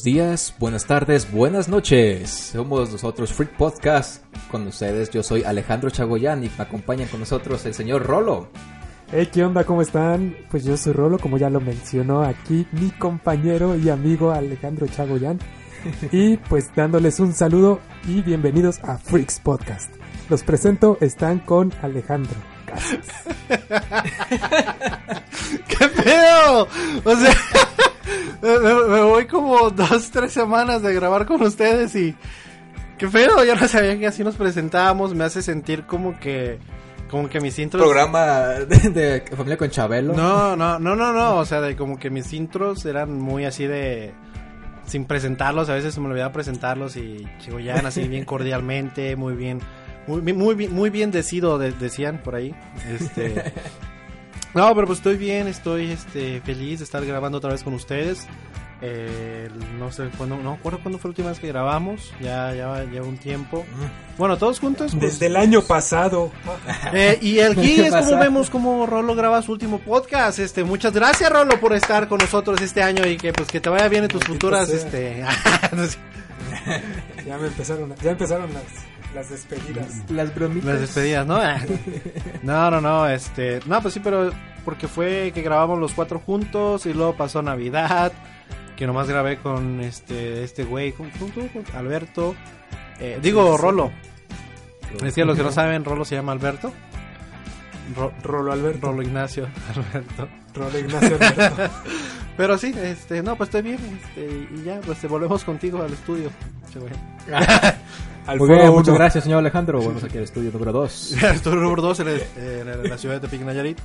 Buenos días, buenas tardes, buenas noches. Somos nosotros Freak Podcast. Con ustedes, yo soy Alejandro Chagoyán y me acompañan con nosotros el señor Rolo. Hey, ¿qué onda? ¿Cómo están? Pues yo soy Rolo, como ya lo mencionó aquí mi compañero y amigo Alejandro Chagoyán. Y pues dándoles un saludo y bienvenidos a Freaks Podcast. Los presento, están con Alejandro Casas. ¡Qué pedo! O sea, me, me voy como dos, tres semanas de grabar con ustedes y... ¡Qué pedo! Yo no sabía que así nos presentábamos. Me hace sentir como que... Como que mis intros... Programa de, de Familia con Chabelo. No, no, no, no, no. O sea, de como que mis intros eran muy así de... Sin presentarlos, a veces se me olvidaba presentarlos y Chigoyan así bien cordialmente, muy bien... Muy, muy, bien- muy bien decido, de- decían por ahí. Este... No, pero pues estoy bien, estoy este, feliz de estar grabando otra vez con ustedes. Eh, no sé cuándo, no recuerdo cuándo fue la última vez que grabamos, ya, ya lleva un tiempo. Bueno, todos juntos. pues, Desde el año pasado. eh, y aquí ¿Qué es como vemos como Rolo graba su último podcast. Este, muchas gracias Rolo por estar con nosotros este año y que pues que te vaya bien en tus futuras, sea. este, Ya me empezaron, ya empezaron las, las despedidas. Las bromitas. las despedidas, ¿no? No, no, no, este, no, pues sí, pero porque fue que grabamos los cuatro juntos y luego pasó Navidad, que nomás grabé con este, este güey, con, con- con- Alberto, eh, digo Rolo. Es que los que no saben, Rolo se llama Alberto. Ro- Rolo Alberto. Rolo Ignacio, Alberto. Rolo Ignacio Alberto. Pero sí, este, no, pues estoy bien, este, y ya, pues te volvemos contigo al estudio. Al Muy bien, muchas gracias, señor Alejandro. Volvemos aquí al estudio número 2. Estudio número 2 en, en la ciudad de Tepic, Nayarit.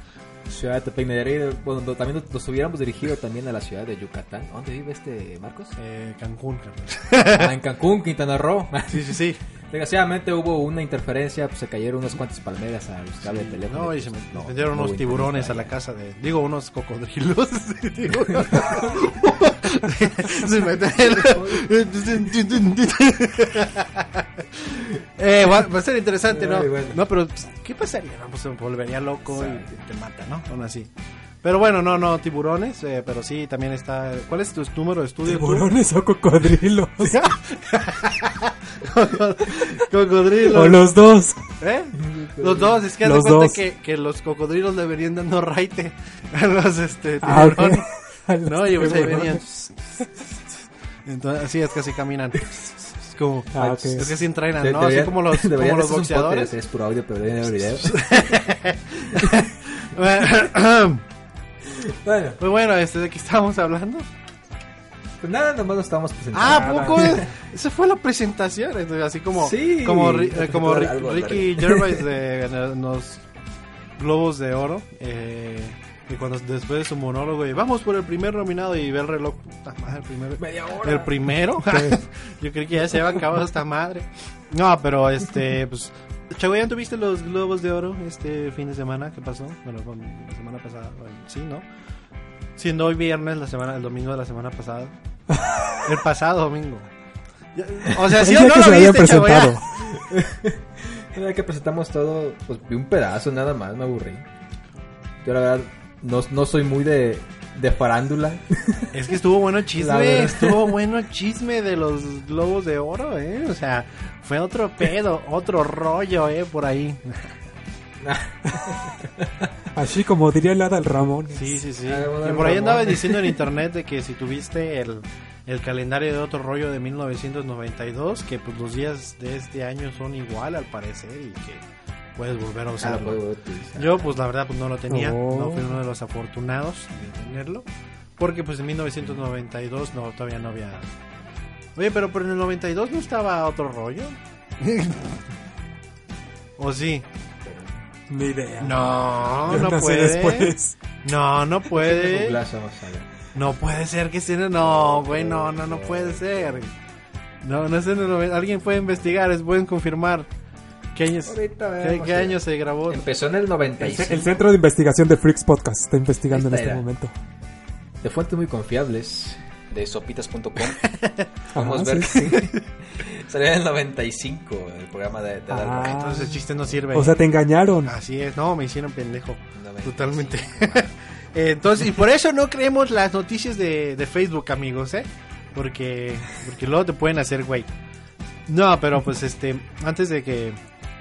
Ciudad de Tepic Nayarit. Bueno, no- también nos, hubiéramos dirigido también a la ciudad de Yucatán. ¿Dónde vive este Marcos? Eh, Cancún, carnal. Ah, en Cancún, Quintana Roo. Sí, sí, sí. Desgraciadamente hubo una interferencia, pues se cayeron unas cuantas palmeras a los cables de teléfono. No, y se me No, metieron no unos tiburones a la casa de. Digo, unos cocodrilos. Se metieron. eh, va, va a ser interesante, ¿no? Ay, bueno. No, pero pues, ¿qué pasaría? Pues se volvería loco y te, te mata, ¿no? Aún así. Pero bueno, no, no, tiburones, eh, pero sí, también está. ¿Cuál es tu número de estudio? tú? Tiburones o cocodrilos. Cocodrilos. o los dos. ¿Eh? Los dos, es que de Los cuenta que, que los cocodrilos le venían dando raite a los este Ah, tiburones. Los No, y pues ahí venían. Entonces, así es que así caminan. Es como, Ah, ok. es que así entrenan, ¿no? Así como los, como los boxeadores. Es puro audio, pero video. bueno, Pues bueno, este, ¿de qué estábamos hablando? pues nada, nomás nos estábamos presentando. Ah, ¿a poco? Esa fue la presentación, entonces, así como, Sí. como, eh, como Ri- Algo Ricky Gervais de de los Globos de Oro. Eh, y cuando después de su monólogo, y vamos por el primer nominado y ve el reloj, puta madre, el primero. Media hora. El primero. Yo creí que ya se había acabado esta madre. No, pero este, pues. Chagoyan, ¿tuviste los Globos de Oro este fin de semana? ¿Qué pasó? Bueno, con- la semana pasada. bueno, Sí, ¿no? Siendo hoy viernes, la semana, el domingo de la semana pasada. El pasado domingo. O sea, ¿sí o no que lo viste, presentado. El día que presentamos todo, pues vi un pedazo nada más, me aburrí. Yo la verdad no, no soy muy de, de farándula. Es que estuvo bueno el chisme, estuvo bueno el chisme de los globos de oro, eh. O sea, fue otro pedo, otro rollo, eh, por ahí. Así como diría el Adal Ramón. Sí, sí, sí. Y por ahí andaba diciendo en internet de que si tuviste el, el calendario de otro rollo de 1992, que pues los días de este año son igual al parecer y que puedes volver a Ah, usarlo. puedo utilizar. Yo pues la verdad pues no lo tenía, Oh. no fui uno de los afortunados de tenerlo, porque pues en 1992 no, todavía no había... Oye, pero, pero en el 92 no estaba otro rollo. ¿O sí? Ni idea. No, Yo no puede. después. No, no puede. No puede ser que esté. No, güey, no, no, no puede ser. No, no es en el 90. Alguien puede investigar, es pueden confirmar qué años, Ahorita qué, año se grabó. Empezó en el El, 95. el Centro de Investigación de Freaks Podcast está investigando en este era. momento. De fuentes muy confiables, de sopitas.com. Vamos a ver. sí, sí. Salió en el 95 el programa de, de Ah. Entonces el chiste no sirve. O sea, te engañaron. Así es, no, me hicieron pendejo. 95. Totalmente. Eh, Entonces, y por eso no creemos las noticias de, de Facebook, amigos, ¿eh? Porque, porque luego te pueden hacer güey. No, pero pues este, antes de que...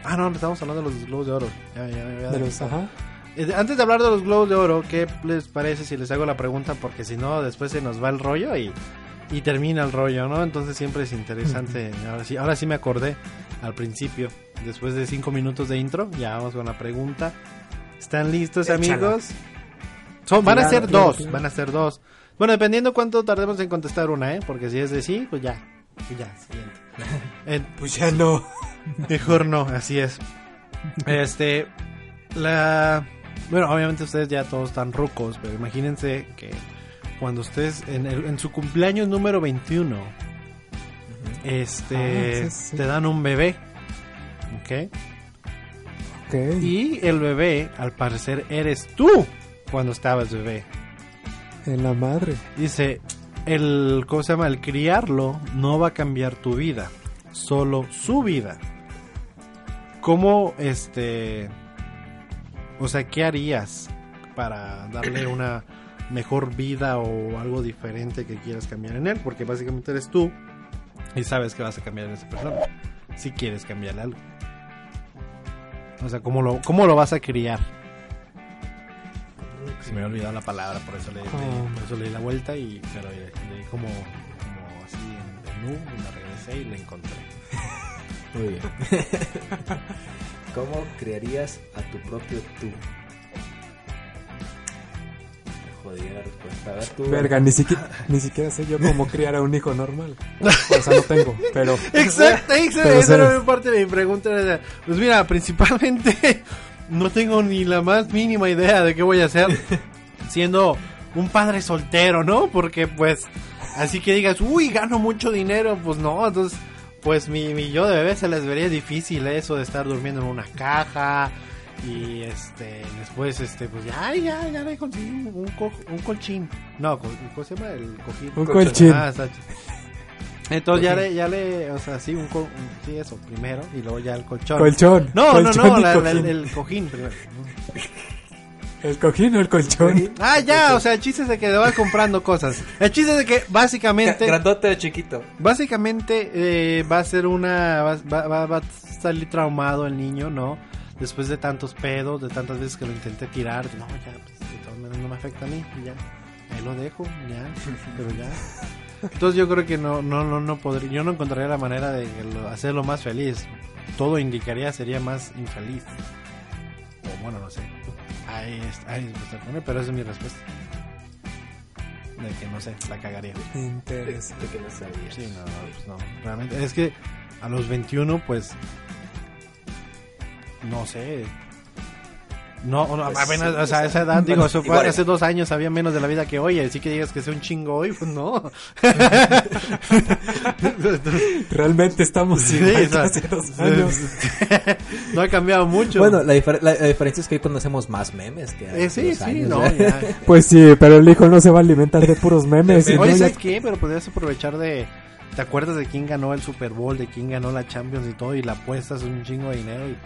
Ah, no, estamos hablando de los globos de oro. Ya, ya De los, ajá. Eh, Antes de hablar de los globos de oro, ¿qué les parece si les hago la pregunta? Porque si no, después se nos va el rollo y, y termina el rollo, ¿no? Entonces siempre es interesante. Ahora sí, ahora sí me acordé al principio. Después de cinco minutos de intro, ya vamos con la pregunta. ¿Están listos, amigos? Son, van a ser dos, van a ser dos. Bueno, dependiendo cuánto tardemos en contestar una, ¿eh? Porque si es de sí, pues ya. Ya, siguiente. Pues ya no. Mejor no, así es. Este, la... Bueno, obviamente ustedes ya todos están rucos, pero imagínense que cuando ustedes, en, el- en su cumpleaños número 21, este, Ah, sí, sí. te dan un bebé, ¿ok? Ok. Y el bebé, al parecer, eres tú cuando estabas bebé. En la madre. Dice, el, ¿cómo se llama? El criarlo no va a cambiar tu vida, solo su vida. ¿Cómo, este, o sea, qué harías para darle una mejor vida o algo diferente que quieras cambiar en él? Porque básicamente eres tú y sabes que vas a cambiar en esa persona. Si quieres cambiarle algo. O sea, ¿cómo lo, cómo lo vas a criar? Se me había olvidado la palabra, por eso le, le- por eso le di la vuelta y pero le, le di como, como así en, en U y me regresé y le encontré. Muy bien. ¿Cómo crearías a tu propio tú? La respuesta. A ver tú. Verga, ni siquiera, ni siquiera sé yo cómo criar a un hijo normal. O sea, no tengo, pero... Exacto, exacto. Pero Esa era parte de mi pregunta. Pues mira, principalmente no tengo ni la más mínima idea de qué voy a hacer siendo un padre soltero, ¿no? Porque pues, así que digas, uy, gano mucho dinero, pues no, entonces, pues mi, mi yo de bebé se les vería difícil eso de estar durmiendo en una caja. Y este, después, este, pues ya, ya, ya le conseguí un, un, co- un colchín. No, co- ¿cómo se llama? El cojín. Un colchín. Ah, Entonces ya le, ya le, o sea, sí, un, co- un- sí, eso, primero, y luego ya el colchón. Colchón. No, colchón no, no, la- el, el cojín primero. ¿El cojín o el colchón? Ah, ya, o sea, el chiste es de que le vas comprando cosas. El chiste es de que básicamente, Grandote o chiquito. básicamente eh, va a ser una, va, va- va- va a salir traumado el niño, ¿no? Después de tantos pedos, de tantas veces que lo intenté tirar, no, ya, pues, de todas maneras no me afecta a mí, y ya, ahí lo dejo, ya, pero ya. Entonces yo creo que no, no, no, no podría, yo no encontraría la manera de que lo- hacerlo más feliz. Todo indicaría sería más infeliz. O bueno, no sé. Ahí, es- ahí se pone, pero esa es mi respuesta. De que no sé, la cagaría. Interesante. Que no sabías. Sí, no, no, pues no. Realmente, es que a los 21, pues. No sé. No, no, Pues apenas, sí, o sea, a esa edad, digo, bueno, eso fue igual. hace dos años, había menos de la vida que hoy, así que digas que sea un chingo hoy, pues no. Realmente estamos Sí, igual o que sea, hace dos años. no ha cambiado mucho. Bueno, la, difer- la- la diferencia es que hoy conocemos más memes que hace Eh, sí, dos sí, años, no, ¿eh? ya. Pues sí, pero el hijo no se va a alimentar de puros memes. Oye, ya- ¿sabes qué? Pero podrías aprovechar de... ¿Te acuerdas de quién ganó el Super Bowl, de quién ganó la Champions y todo? Y la apuestas un chingo de dinero y...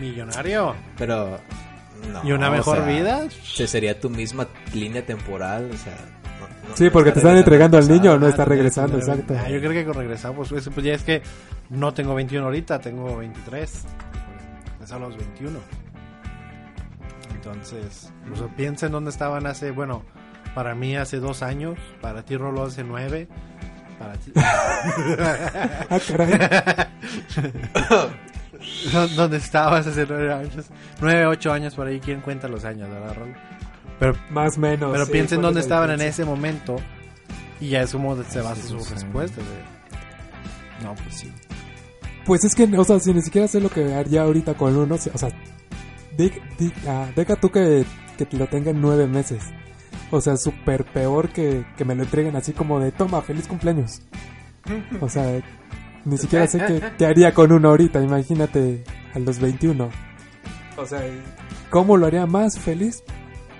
Millonario. Pero. no, ¿Y una o mejor sea, vida? se sería tu misma línea temporal, o sea. no- no- Sí, porque te están entregando al niño no Ah, está que regresando, exacto. Ah, yo creo que con regresamos, pues, pues ya es que no tengo 21 ahorita, tengo 23. Es a los 21. Entonces, o sea, piensa en dónde estaban hace, bueno, para mí hace dos años, para ti Rolo hace nueve, para ti... Ah, caray. ¿Dó- ¿Dónde estabas hace nueve años? Nueve, ocho años por ahí, ¿quién cuenta los años, verdad, Rolo? Pero, Más o menos. pero sí, piensa en fue dónde estaban en ese momento y ya es como se basa sí, su sí. respuesta. de- No, pues sí. Pues es que, o sea, si ni siquiera sé lo que haría ahorita con uno, o sea, di- di- ah, deja tú que, que te lo tenga en nueve meses. O sea, súper peor que, que me lo entreguen así como de, toma, feliz cumpleaños. O sea, ni siquiera sé qué, qué haría con uno ahorita, imagínate a los 21. O sea, ¿cómo lo haría más feliz?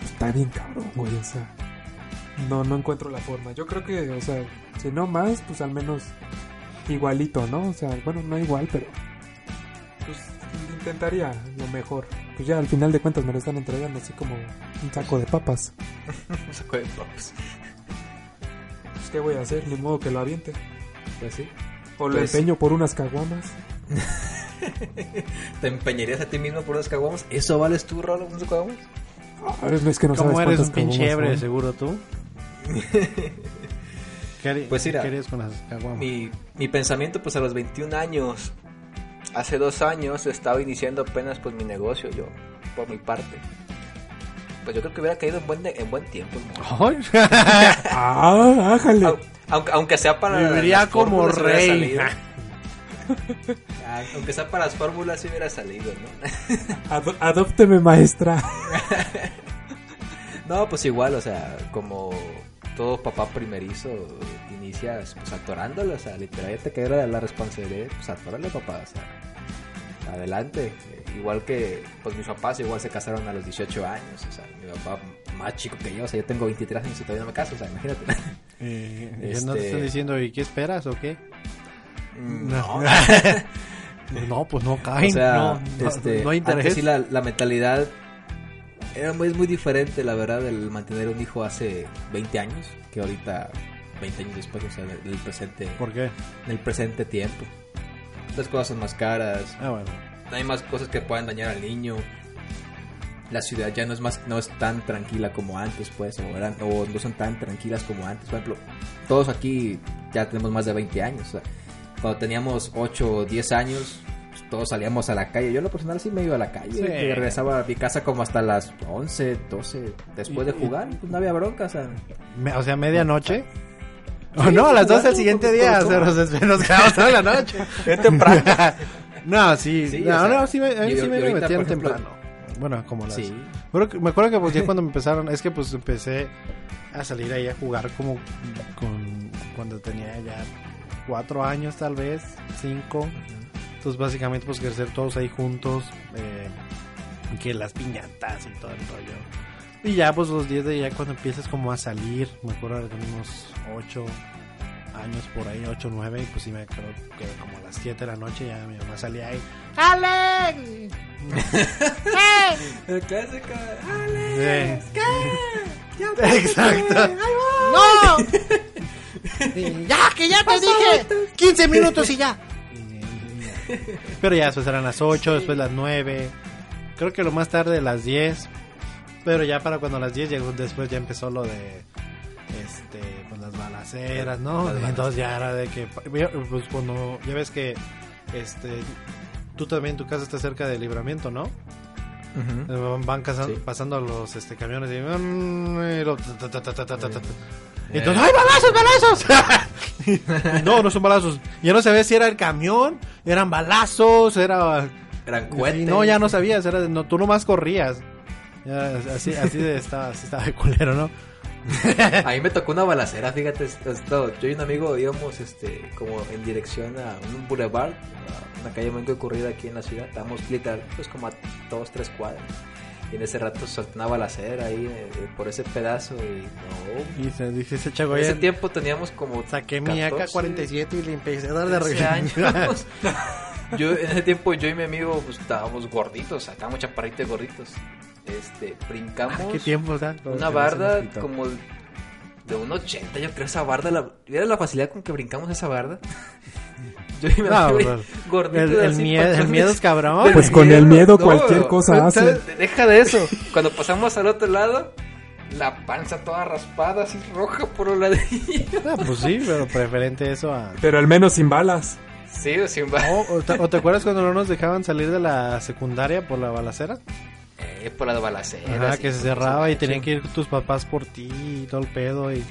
Está bien cabrón, güey, o sea. No, no encuentro la forma. Yo creo que, o sea, si no más, pues al menos igualito, ¿no? O sea, bueno, no igual, pero pues intentaría lo mejor. Pues ya al final de cuentas me lo están entregando así como un saco de papas. Un saco de papas. Pues qué voy a hacer, ni modo que lo aviente. Pues sí. O lo Pues- empeño por unas caguamas. ¿Te empeñarías a ti mismo por unas caguamas? ¿Eso vales tú, Rolo, unas caguamas? Ah, es que no ¿Cómo sabes eres un pinche son. seguro tú? ¿Qué, Pues mira, ¿qué harías con las caguamas? Mi, mi pensamiento, pues a los 21 años, hace dos años, estaba iniciando apenas pues mi negocio, yo, por mi parte. Pues yo creo que hubiera caído en buen, en buen tiempo. ¿no? Ay, Ah, ájale. Au- Aunque, aunque sea para. Viviría las como rey. salido. Ah, Aunque sea para las fórmulas, sí hubiera salido, ¿no? Ado- adópteme, maestra. No, pues igual, o sea, como todo papá primerizo, inicias pues atorándolo, o sea, literal ya te queda la responsabilidad, pues atórale papá, o sea, adelante. Eh, Igual que, pues mis papás igual se casaron a los 18 años, o sea, mi papá más chico que yo, o sea, yo tengo 23 años y todavía no me caso, o sea, imagínate. Eh, ¿ya ¿No Este- te están diciendo, ¿y qué esperas o qué? No, No, pues no caen. o sea, no, no, este, no hay interés. sí la, la mentalidad era muy, es muy diferente, la verdad, el mantener un hijo hace 20 años que ahorita, 20 años después, o sea, en el presente, ¿Por qué? en el presente tiempo. Las cosas son más caras, Ah, bueno. Hay más cosas que puedan dañar al niño. La ciudad ya no es más no es tan tranquila como antes, pues, o, eran, o no son tan tranquilas como antes. Por ejemplo, todos aquí ya tenemos más de 20 años. o sea, cuando teníamos 8 o 10 años, pues, todos salíamos a la calle. Yo, en lo personal, sí me iba a la calle. Sí. y regresaba a mi casa como hasta las 11, 12, después de Y- jugar. Pues no había bronca, o sea. Me- o sea, medianoche. O no, a las 12 del siguiente día. O sea, nos, nos quedamos toda la noche. Es temprano. no, sí. Sí, no, o sea, no, sí me, a mí y- sí me metían ejemplo- temprano. Bueno, como las... Sí. Me acuerdo que pues ya cuando me empezaron, es que pues empecé a salir ahí a jugar como con cuando tenía ya cuatro años tal vez, cinco. Entonces básicamente pues crecer todos ahí juntos, eh, que las piñatas y todo el rollo. Y ya pues los 10 de ya cuando empiezas como a salir, me acuerdo de unos 8 años por ahí, 8 9, y pues sí me acuerdo que como a las 7 de la noche ya mi mamá salía ahí. ¡Alex! El clásico. Sí. Exacto. ¡No! ya, que ya te dije. 15 minutos y ya. Pero ya, después eran las 8, después las 9. Creo que lo más tarde las 10. Pero ya para cuando las 10 llegó, después ya empezó lo de este pues las balaceras, ¿no? Las Entonces ya era de que pues cuando ya ves que este tú también tu casa está cerca del libramiento, ¿no? Ujú. Van casa- Sí. pasando los este, camiones y, y lo- ta, ta, ta, ta, ta, ta, ta. Y Eh. entonces, ¡ay, balazos, balazos! no, no son balazos. Ya no sabía si era el camión, eran balazos, era... Eran cohetes. no, ya no sabías, era de- no, tú nomás corrías. Ya, así, así de, estaba, así estaba de culero, ¿no? A mí me tocó una balacera, fíjate, esto- yo y un amigo íbamos este, como en dirección a un boulevard, a una calle muy concurrida aquí en la ciudad, estábamos literal, pues como a dos, tres cuadras. Y en ese rato solté una balacera ahí eh, eh, por ese pedazo y no. Y se dice ese En ese tiempo teníamos como Saqué mi 14, AK-47 y le empecé a dar de 13 regreso. Yo en ese tiempo yo y mi amigo pues, estábamos gorditos, o sea, estábamos chaparritos y gorditos. Este, brincamos ¿Qué tiempo, una barda como de un 80, yo creo esa barda, la, ¿vieron la facilidad con que brincamos esa barda? Yo y mi No, amigo pues, gorditos El, el miedo, el miedo es cabrón. Pues con el miedo cualquier cosa hace. Deja de eso. Cuando pasamos al otro lado, la panza toda raspada, así roja por un ladrillo. Ah, pues sí, pero preferente eso a... Pero al menos sin balas. Sí, o sin ba- O, o te, o te acuerdas cuando no nos dejaban salir de la secundaria por la balacera? Eh, por las balaceras. Ajá, y que se cerraba y tenían que ir tus papás por ti y todo el pedo y...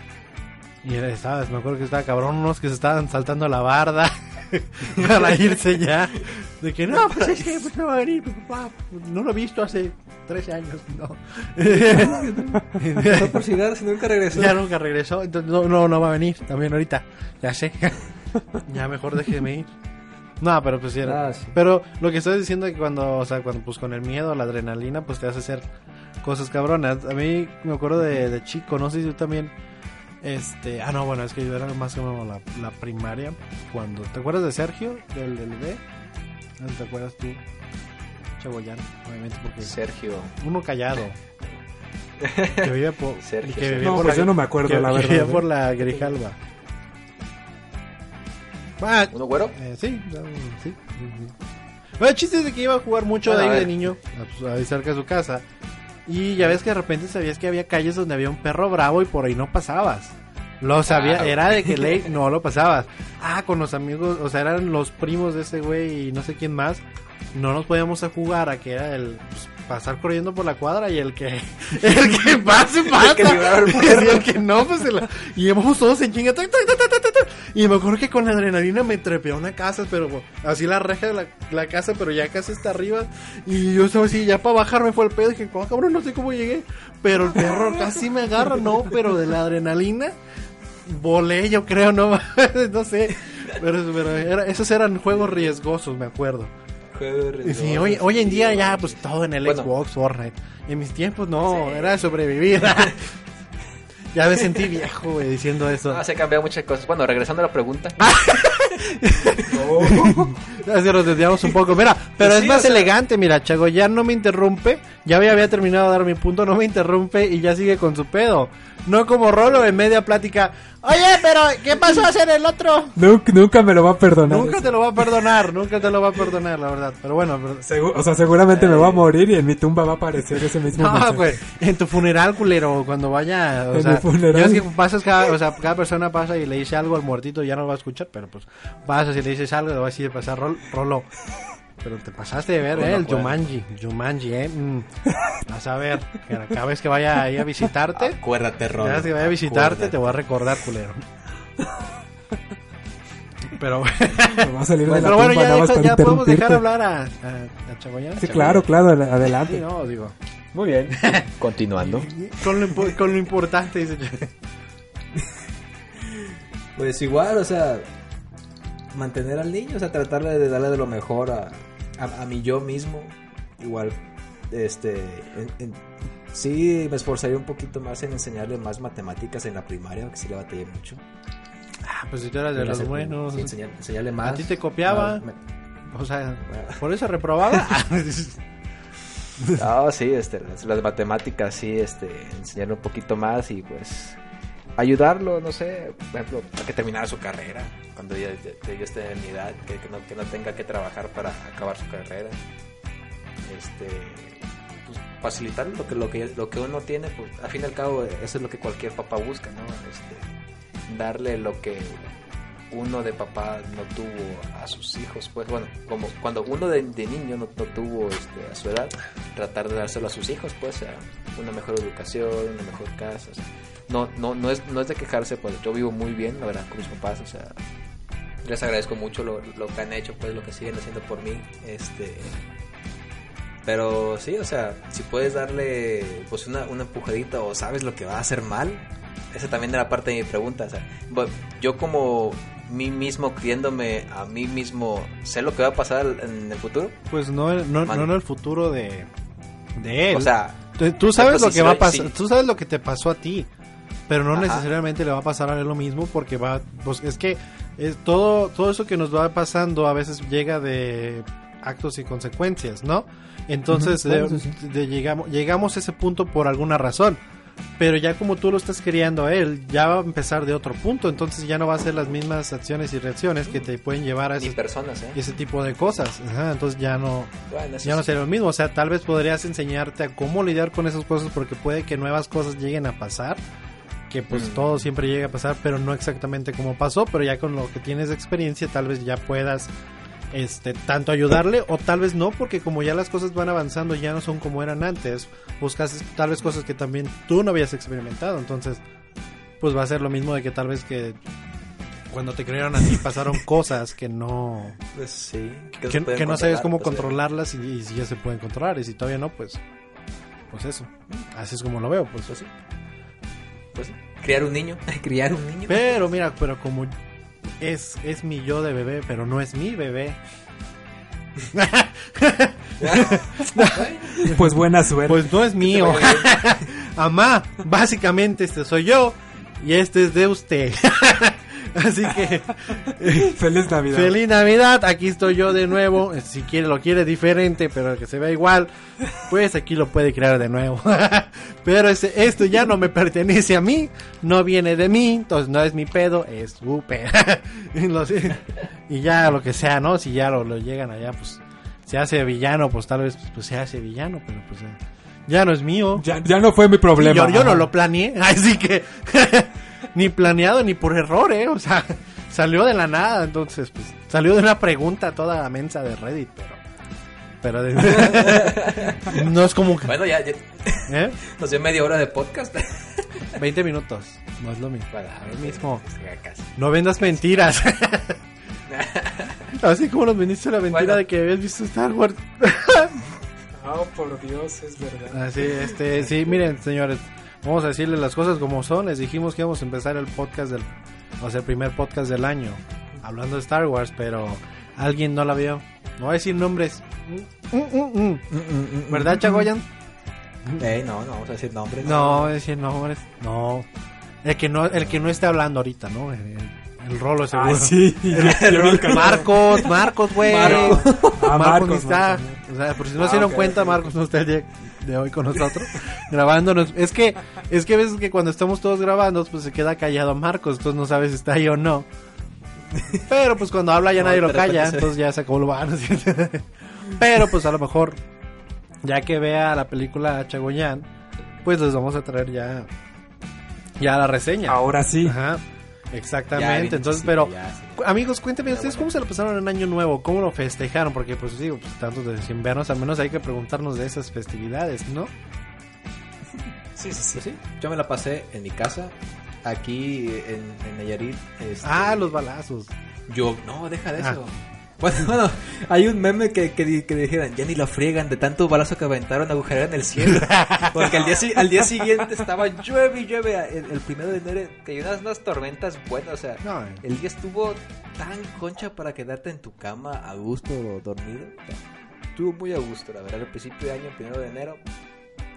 Y estabas, me acuerdo que estaba cabrón unos que se estaban saltando la barda para irse ya. De que no, pues es que pues, no va a venir mi papá. No lo he visto hace 13 años, no. Fue por y nunca regresó. ya nunca regresó, entonces no, no, no va a venir también ahorita. Ya sé. Ya mejor déjeme ir. No, pero pues sí era. Ah, sí. Pero lo que estoy diciendo es que cuando, o sea, cuando pues con el miedo, la adrenalina, pues te hace hacer cosas cabronas. A mí me acuerdo de, de chico, no sé si tú también. Este, ah, no, bueno, es que yo era más como la, la primaria. Cuando, ¿te acuerdas de Sergio? Del, del B. No te acuerdas tú. Chagoyán, obviamente, porque Sergio. uno callado. que vive por, Sergio, que vivía No, por pues la- yo no me acuerdo, que- la que verdad, vivía ¿eh? por la Grijalba. Ah, ¿Uno güero? eh, sí, no, sí, sí, sí. Bueno, el chiste es de que iba a jugar mucho Bueno, de ahí de niño, a- pues, ahí cerca de su casa. Y ya ves que de repente sabías que había calles donde había un perro bravo y por ahí no pasabas. Lo sabía, Claro. era de que ley no lo pasabas. Ah, con los amigos, o sea, eran los primos de ese güey y no sé quién más. No nos podíamos a jugar a que era el pues, pasar corriendo por la cuadra y el que el que pase pasa. que al perro. Y el que no, pues se la- y íbamos todos en chinga. Y me acuerdo que con la adrenalina me trepé a una casa, pero así la reja de la, la casa, pero ya casi está arriba. Y yo estaba así, ya para bajarme fue el pedo. Dije, "Oh, cabrón, no sé cómo llegué. Pero el perro casi me agarra, no, pero de la adrenalina volé, yo creo, no, no sé. Pero, pero era- esos eran juegos riesgosos, me acuerdo. Y sí, hoy, hoy en día ya, pues todo en el Bueno. Xbox, Fortnite. En mis tiempos no, era sobrevivir. ya me sentí viejo, güey, diciendo eso. Ah, se han cambiado muchas cosas. Bueno, regresando a la pregunta. Ya se nos desviamos un poco. Mira, pero Pues es sí, más o sea- elegante, mira, Chago, ya no me interrumpe. Ya había, había terminado de dar mi punto, no me interrumpe y ya sigue con su pedo. No como Rolo en media plática. Oye, pero ¿qué pasó a hacer el otro? Nunca, nunca me lo va a perdonar. Nunca te lo va a perdonar, nunca te lo va a perdonar, la verdad. Pero bueno, pero- Segu- o sea, seguramente me va a morir y en mi tumba va a aparecer ese mismo No, mensaje. güey, en tu funeral, culero, cuando vaya, o En sea, mi funeral. ya ves que pasas cada, o sea, cada persona pasa y le dice algo al muertito y ya no lo va a escuchar, pero pues pasas y le dices algo, le va a decir pasar rol, rolo. Pero te pasaste de ver, eh, no el puede. Jumanji, Jumanji, eh. mm. Vas a ver, que cada vez que vaya ahí a visitarte, Acuérdate, cada vez que vaya a visitarte te voy a recordar, culero. Pero, Me va a salir de la pero bueno, tumba ya, deja- ya podemos dejar hablar a, a, a Chagoyán. Sí, claro, claro, ad- adelante. Sí, no, digo. Muy bien. Continuando. Con lo, con lo importante, dice. Pues igual, o sea, mantener al niño, o sea, tratarle de darle de lo mejor a, a, a mi yo mismo. Igual, este, en- en- sí me esforzaría un poquito más en enseñarle más matemáticas en la primaria, que sí le batallé mucho. Ah, pues si tú eras de los buenos. sí, enseñar- enseñarle más. ti te copiaba? Me- O sea, por eso reprobaba. No, sí, este, las, las matemáticas, sí, este, enseñarle un poquito más y pues ayudarlo, no sé, por ejemplo, a que terminara su carrera, cuando ya, ya- ya esté en mi edad, que, no, que no tenga que trabajar para acabar su carrera. Este, pues, facilitar lo que, lo que, lo que uno tiene, pues al fin y al cabo eso es lo que cualquier papá busca, ¿no? Este, darle lo que uno de papá no tuvo a sus hijos, pues bueno, como cuando uno de, niño no, no tuvo este, a su edad, tratar de dárselo a sus hijos, pues una mejor educación, una mejor casa. o sea, no, no, no es, no es de quejarse, pues yo vivo muy bien, la verdad, con mis papás, o sea, les agradezco mucho lo, lo que han hecho, pues lo que siguen haciendo por mí, este, pero sí, o sea, si puedes darle pues una, una empujadita o sabes lo que va a hacer mal, esa también era parte de mi pregunta. O sea, yo como mí mismo criándome a mí mismo, ¿sé lo que va a pasar en el futuro? Pues no, no, no en el futuro de, de él. O sea, tú, tú sabes lo que va a pasar. sí. Tú sabes lo que te pasó a ti. Pero no Ajá. necesariamente le va a pasar a él lo mismo porque va, pues es que es todo, todo eso que nos va pasando a veces llega de actos y consecuencias, ¿no? Entonces de- sí, de llegamos, llegamos a ese punto por alguna razón. Pero ya como tú lo estás criando a él, ya va a empezar de otro punto. Entonces ya no va a ser las mismas acciones y reacciones que te pueden llevar a ese, personas, ¿eh? ese tipo de cosas. Ajá, entonces ya no, Bueno, ya no sí. sería lo mismo. O sea, tal vez podrías enseñarte a cómo lidiar con esas cosas porque puede que nuevas cosas lleguen a pasar. Que pues Mm. todo siempre llega a pasar, pero no exactamente como pasó. Pero ya con lo que tienes de experiencia, tal vez ya puedas este tanto ayudarle o tal vez no, porque como ya las cosas van avanzando, ya no son como eran antes. Buscas tal vez cosas que también tú no habías experimentado. Entonces, pues va a ser lo mismo de que tal vez que cuando te crearon a ti pasaron cosas que no Pues sí. que, no sabes cómo pues, controlarlas y, y si ya se pueden controlar y si todavía no pues pues eso así es como lo veo pues Pues sí. Pues sí. Criar un niño. Criar un niño. pero mira pero como es, es mi yo de bebé, pero no es mi bebé. Pues buena suerte. Pues no es mío. Amá, básicamente este soy yo y este es de usted. Así que Feliz Navidad. feliz Navidad, aquí estoy yo de nuevo. Si quiere lo quiere diferente, pero que se vea igual, pues aquí lo puede crear de nuevo. Pero ese, esto ya no me pertenece a mí, no viene de mí, entonces no es mi pedo, es su pedo. y, y ya lo que sea, ¿no? Si ya lo, lo llegan allá, pues se hace villano, pues tal vez pues, se hace villano, pero pues ya, ya no es mío. Ya, ya no fue mi problema. Yo, yo no lo planeé, así que ni planeado ni por error, ¿eh? O sea, salió de la nada, entonces, pues, salió de una pregunta toda mensa de Reddit, pero... Pero de- no es como que... Bueno, ya, ya ¿eh? nos dio media hora de podcast. 20 minutos, no es lo mismo. Para Lo mismo. No vendas mentiras. Así como nos vendiste la mentira Bueno. de que habías visto Star Wars. Oh, por Dios, es verdad. Así, este, sí, miren, señores, vamos a decirles las cosas como son. Les dijimos que íbamos a empezar el podcast del, o sea, el primer podcast del año, hablando de Star Wars, pero alguien no la vio. No voy a decir nombres. Mm, mm, mm. ¿Verdad, Chagoyan? Ey, no, no vamos a decir nombres. No, a decir nombres. No. El que no, el que no esté hablando ahorita, ¿no? El, el rolo seguro. Ah, sí. Marcos, Marcos, güey. Marcos. Ah, Marcos, Marcos, no está. Marcos. O sea, por si no Ah, se dieron ok, cuenta. Marcos no está el de hoy con nosotros grabándonos. Es que, es que a veces que cuando estamos todos grabando, pues se queda callado Marcos, entonces no sabes si está ahí o no. Pero pues cuando habla ya No, nadie lo calla, se- entonces ya se acabó lo van. Pero pues a lo mejor, ya que vea la película Chagoyán, pues les vamos a traer ya, ya la reseña. Ahora sí. Ajá, exactamente. Entonces, pero ya, sí. Cu- Amigos, cuéntenme ustedes cómo se lo pasaron en Año Nuevo, cómo lo festejaron, porque pues digo, pues tanto de sin vernos, al menos hay que preguntarnos de esas festividades, ¿no? Sí, sí, sí. Sí, yo me la pasé en mi casa, aquí en, en Nayarit. este, Ah, los balazos. Yo, no, deja de Ah. Bueno, bueno, hay un meme que, que, que dijeran, ya ni lo friegan de tanto balazo que aventaron agujerar en el cielo. Porque al día, si- al día siguiente estaba llueve y llueve. El, el primero de enero cayó unas, unas tormentas buenas. O sea, No, eh. el día estuvo tan concha para quedarte en tu cama a gusto dormido. O sea, estuvo muy a gusto, la verdad. Al principio de año, primero de enero,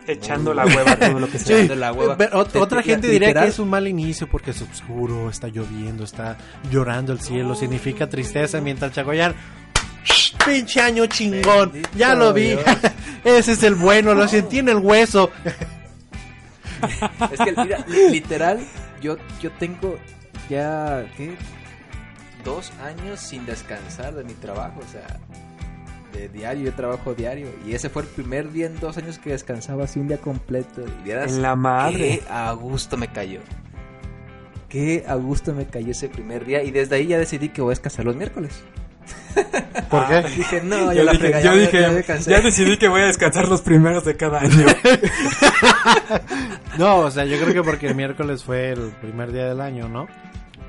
Echando la hueva todo lo que Sí. sea. Echando la hueva. Pero otra te- gente diría literal. que es un mal inicio porque es oscuro, está lloviendo, está llorando el cielo, significa tristeza, mientras Chagoyán, "Shh, pinche año chingón, Bendito ya lo vi, ese es el bueno, lo sentí en el hueso. Es que, mira, li- literal, yo, yo tengo ya, ¿qué? Dos años sin descansar de mi trabajo, o sea, de diario, yo trabajo diario. Y ese fue el primer día en dos años que descansaba así un día completo. Y vieras En la madre. Qué a gusto me cayó. Qué a gusto me cayó ese primer día. Y desde ahí ya decidí que voy a descansar los miércoles. ¿Por qué? Dije, no, ya Yo la dije, frega, yo ya- dije, ya descansé. ya decidí que voy a descansar los primeros de cada año. No, o sea, yo creo que porque el miércoles fue el primer día del año, ¿no?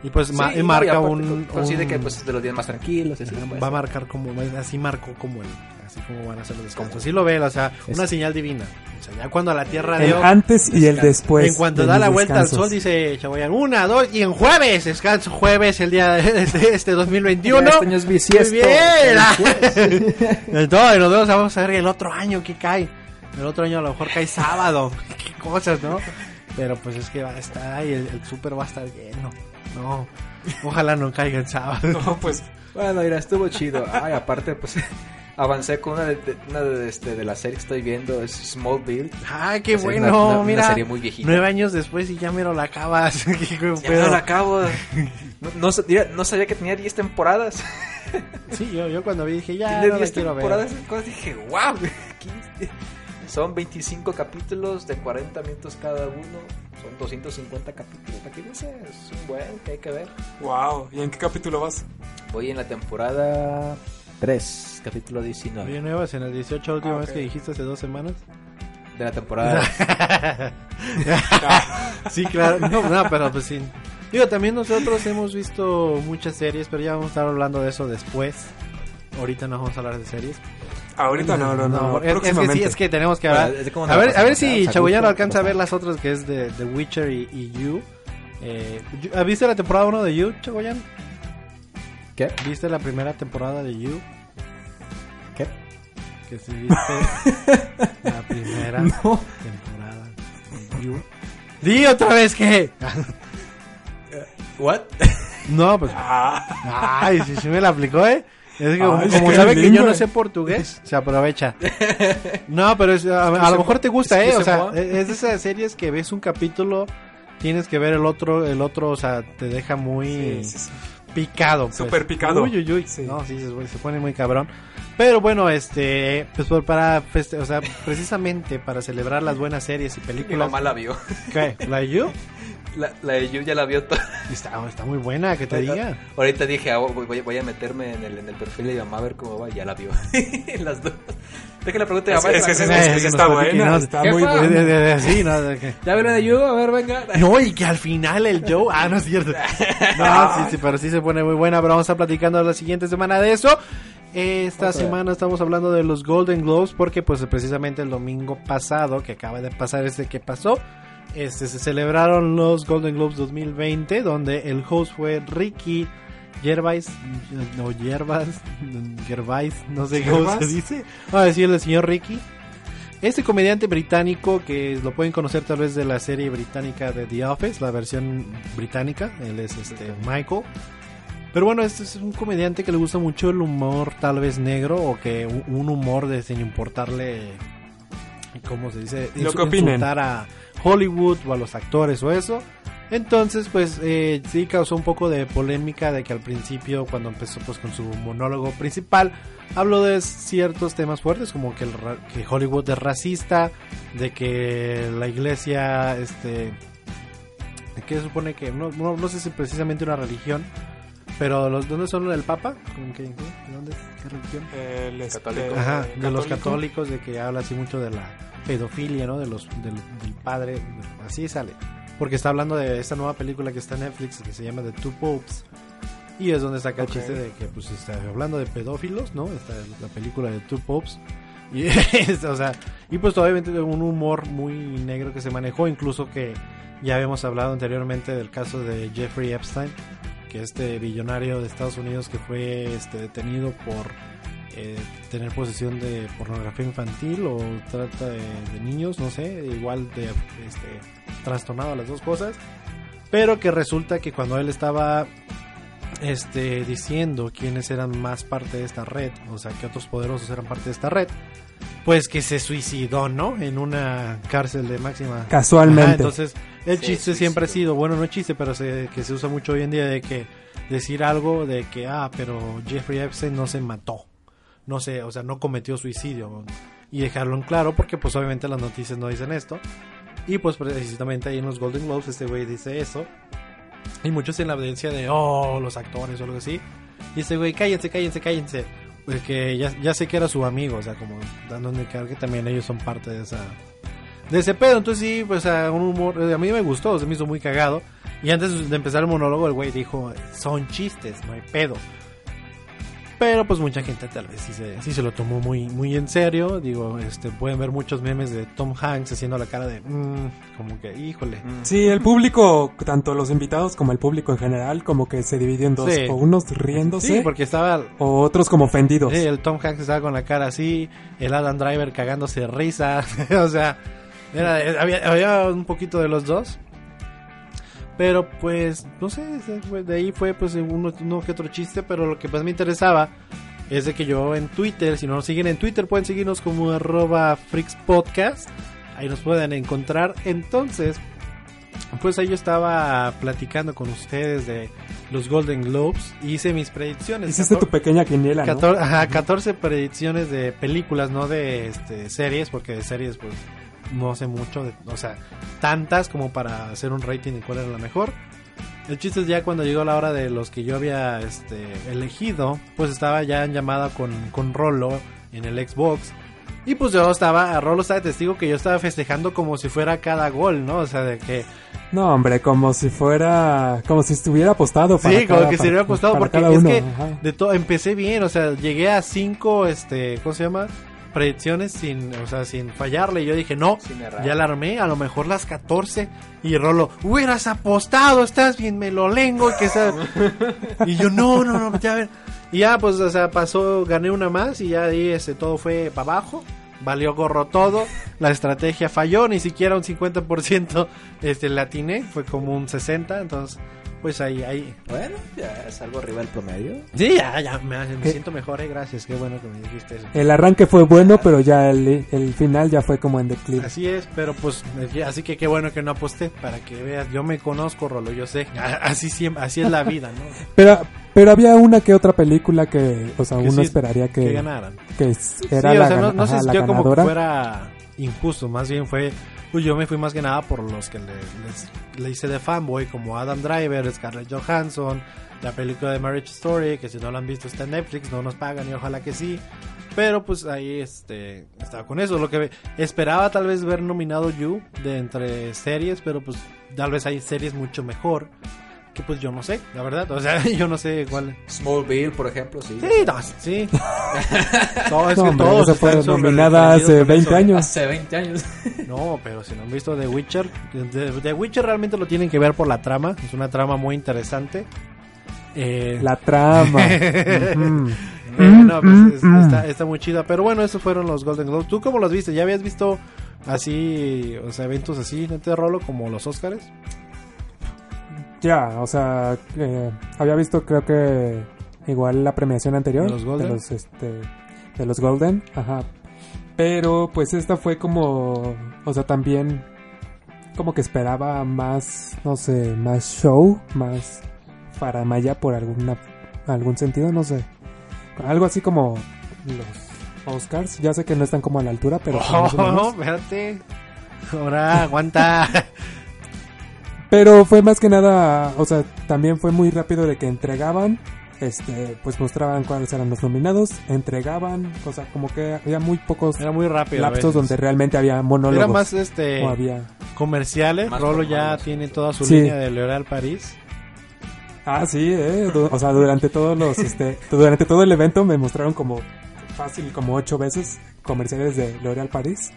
Y pues ma- Sí, y marca y aparte un, Coincide un- que pues es de los días más tranquilos. así, pues. va a marcar como así marcó como el así como van a ser los descansos. Así lo ve, o sea, una señal divina. O sea, ya cuando la Tierra El dio antes y el después. en cuanto de da la vuelta descansos. al sol dice Chagoyán, una, dos y en jueves, descanso jueves el día de este, este 2021. Ya este año es bisiesto. Muy bien. Entonces, nos vemos, vamos a ver el otro año que cae. El otro año a lo mejor cae sábado. Qué cosas, ¿no? Pero pues es que va a estar ahí, el, el súper va a estar lleno. No, ojalá no caiga el sábado. No, pues Bueno, mira, estuvo chido. Ay, aparte, pues avancé con una de, de- una de, este, de las series que estoy viendo, es Smallville. Ay, qué Pues es bueno, una- una- una mira. serie muy viejita. Nueve años después y ya mero la acabas. Ya pedo. no la acabo. No, no, no sabía que tenía 10 temporadas. Sí, yo, yo cuando vi dije, ya, Tiene no la 10 quiero ver. temporadas. Cosas dije, wow. Son 25 capítulos de 40 minutos cada uno. Son 250 capítulos. Aquí no sé, es un buen que hay que ver. wow. ¿Y en qué capítulo vas? Voy en la temporada 3, capítulo 19 Oye, nuevas en el 18, la última Ah, vez que dijiste hace dos semanas. de la temporada. sí, claro. No, no, pero pues sí. Digo, también nosotros hemos visto muchas series, pero ya vamos a estar hablando de eso después. Ahorita no vamos a hablar de series. Ahorita no, no, no. es, es que sí, es que tenemos que hablar. a ver, a ver si ¿no? Chagoyano Saguto, alcanza a ver ¿cómo las otras que es de The Witcher y, y You. Eh, ¿Has visto la temporada 1 de You, Chagoyan? ¿Qué? ¿Viste la primera temporada de You? ¿Qué? Que si viste la primera No. temporada de You. Di otra vez que. ¿What? No, pues. Ay, si se me la aplicó, ¿eh? Es que como, Ay, como qué sabe que yo no sé portugués, se aprovecha. No, pero es- a, a lo mejor te gusta, ¿eh? O se sea, mo- es de esas series que ves un capítulo, tienes que ver el otro, el otro, o sea, te deja muy Sí, sí, sí. picado. Pues. Súper picado. Uy, uy, uy. Sí. No, sí, se, se pone muy cabrón. Pero bueno, este, pues por- para, feste- o sea, precisamente para celebrar las buenas series y Mi películas. mamá la vio. ¿Qué? ¿La You? La, la de Yu ya la vio toda. Está, está muy buena, que te diga. Ahorita dije, ah, voy, a meterme en el, en el perfil de mi mamá a ver cómo va. y Ya la vio. Las dos. Mamá. Es que la es veo. que está buena, ¿no? está ¿Qué muy buena. de- sí, ¿no? De ¿Ya Yu? A ver, venga. No, y que al final el Joe. Ah, no es cierto. No, sí, sí, pero sí se pone muy buena. Pero vamos a estar platicando la siguiente semana de eso. Esta semana estamos hablando de los Golden Globes porque pues precisamente el domingo pasado que acaba de pasar este que pasó, este se celebraron los Golden Globes 2020 donde el host fue Ricky Gervais o Gervais, Gervais, no sé cómo se dice. Vamos a decirle el señor Ricky. Este comediante británico que lo pueden conocer tal vez de la serie británica de The Office, la versión británica, él es este Michael. Pero bueno, este es un comediante que le gusta mucho el humor tal vez negro o que un- humor de sin importarle cómo se dice, Lo que opinen. a Hollywood o a los actores o eso. Entonces, pues eh, sí causó un poco de polémica de que al principio, cuando empezó pues con su monólogo principal, habló de ciertos temas fuertes, como que, el Hollywood es racista, de que la iglesia, este, que supone que, no, no, no sé si precisamente una religión, pero los, ¿dónde son el Papa? ¿Con qué, qué? ¿Dónde es? ¿Qué religión? El, este, Católico. Ajá, de los católico. católicos, de que habla así mucho de la pedofilia, ¿no? De los, del, del padre, así sale. Porque está hablando de esta nueva película que está en Netflix que se llama The Two Popes. Y es donde saca Ok. el chiste de que, pues, está hablando de pedófilos, ¿no? Está la película de Two Popes. Y, es, o sea, y pues obviamente de un humor muy negro que se manejó, incluso que ya habíamos hablado anteriormente del caso de Jeffrey Epstein, que este billonario de Estados Unidos que fue este, detenido por eh, tener posesión de pornografía infantil o trata de, de niños, no sé, igual de este, trastornado a las dos cosas, pero que resulta que cuando él estaba este, diciendo quiénes eran más parte de esta red, o sea, que otros poderosos eran parte de esta red, pues que se suicidó, ¿no? En una cárcel de máxima Casualmente. Ajá, entonces, el Sí, chiste siempre ha sido, bueno, no es chiste, pero se, que se usa mucho hoy en día de que decir algo de que, ah, pero Jeffrey Epstein no se mató. No sé, o sea, no cometió suicidio. Y dejarlo en claro porque pues obviamente las noticias no dicen esto. Y pues precisamente ahí en los Golden Globes este güey dice eso. Y muchos en la audiencia de, oh, los actores o algo así. Y este güey, cállense, cállense, cállense. Porque ya, ya sé que era su amigo, o sea, como dando indicar que también ellos son parte de esa de ese pedo. Entonces sí, pues a un humor, a mí me gustó, se me hizo muy cagado. Y antes de empezar el monólogo, el güey dijo, son chistes, no hay pedo. Pero pues mucha gente tal vez sí se, sí se lo tomó muy, muy en serio. Digo, este, pueden ver muchos memes de Tom Hanks haciendo la cara de, "Mm", como que, híjole. Sí, el público, tanto los invitados como el público en general, como que se dividió en dos. Sí. O unos riéndose, Sí, porque estaba, o otros como ofendidos. Sí, el Tom Hanks estaba con la cara así, el Adam Driver cagándose de risa, o sea, era, había, había un poquito de los dos. Pero pues, no sé, de ahí fue pues uno, uno que otro chiste, pero lo que más me interesaba es de que yo en Twitter, si no nos siguen en Twitter, pueden seguirnos como arroba freakspodcast, ahí nos pueden encontrar. Entonces, pues ahí yo estaba platicando con ustedes de los Golden Globes, hice mis predicciones. Hiciste tu pequeña quiniela, ¿no? 14, ajá, 14 predicciones de películas, no de este, series, porque de series pues no sé mucho, de- o sea, tantas como para hacer un rating de cuál era la mejor. El chiste es ya cuando llegó la hora de los que yo había este, elegido, pues estaba ya en llamada con, con Rolo en el Xbox. Y pues yo estaba, Rolo estaba de testigo que yo estaba festejando como si fuera cada gol, ¿no? O sea, de que No, hombre, como si fuera, como si estuviera apostado para Sí, como que se hubiera apostado para porque es uno, que ajá. de todo empecé bien, o sea, llegué a cinco, este, ¿cómo se llama? Predicciones sin, o sea, sin fallarle. Y yo dije, no, ya la armé, a lo mejor las 14. Y Rolo, hubieras apostado, estás bien melolengo. Que sea... y yo, no, no, no, ya ver. Y ya, pues, o sea, pasó, gané una más y ya ahí este, todo fue para abajo. Valió gorro todo, la estrategia falló, ni siquiera un 50% este, le atiné, fue como un 60%, entonces, pues ahí, ahí, Bueno, ya es algo arriba del promedio. Sí, ya, ya, me, me siento mejor, eh, gracias, qué bueno que me dijiste eso. El arranque fue bueno, pero ya el, el final ya fue como en declive. Así es, pero pues, eh, así que qué bueno que no aposté, para que veas, yo me conozco, Rolo, yo sé, así siempre, así es la vida, ¿no? Pero, pero había una que otra película que, o sea, Que uno sí, esperaría que, Que ganaran. que era sí, la, o sea, no, no se ajá, la sintió como que fuera injusto, más bien fue, pues yo me fui más que nada por los que le, les- le hice de fanboy, como Adam Driver, Scarlett Johansson, la película de Marriage Story, que si no lo han visto está en Netflix, no nos pagan y ojalá que sí. Pero pues ahí este estaba con eso. Lo que esperaba tal vez ver nominado You de entre series, pero pues tal vez hay series mucho mejor. Que pues yo no sé, la verdad. O sea, yo no sé cuál. Smallville, por ejemplo, sí. Sí, no, sí. No, es No, que hombre, todos esa fue nominada hace sorprendidos con 20 eso. años. Hace 20 años. No, pero si no han visto The Witcher, The, The Witcher realmente lo tienen que ver por la trama. Es una trama muy interesante. Eh, La trama. Eh, no, pues, es- está, está muy chida. Pero bueno, esos fueron los Golden Globes. ¿Tú cómo los viste? ¿Ya habías visto así, o sea, eventos así, en este rolo, como los Oscars? Ya, o sea, eh, había visto creo que igual la premiación anterior ¿De los Golden? de los, este, de los Golden, ajá. Pero pues esta fue como, o sea, también como que esperaba más, no sé, más show, más faramaya por alguna algún sentido, no sé. Algo así como los Oscars, ya sé que no están como a la altura, pero. Oh, espérate. Ahora, aguanta. Pero fue más que nada, o sea, también fue muy rápido de que entregaban, este, pues mostraban cuáles eran los nominados, entregaban, o sea, como que había muy pocos Era muy rápido. a lapsos veces. donde realmente había monólogos. Era más este o había... comerciales. Más Rolo ya formales. tiene toda su Sí. línea de L'Oréal París. Ah, sí, eh, du- o sea, durante todos los, este, durante todo el evento me mostraron como fácil, como ocho veces comerciales de L'Oréal París.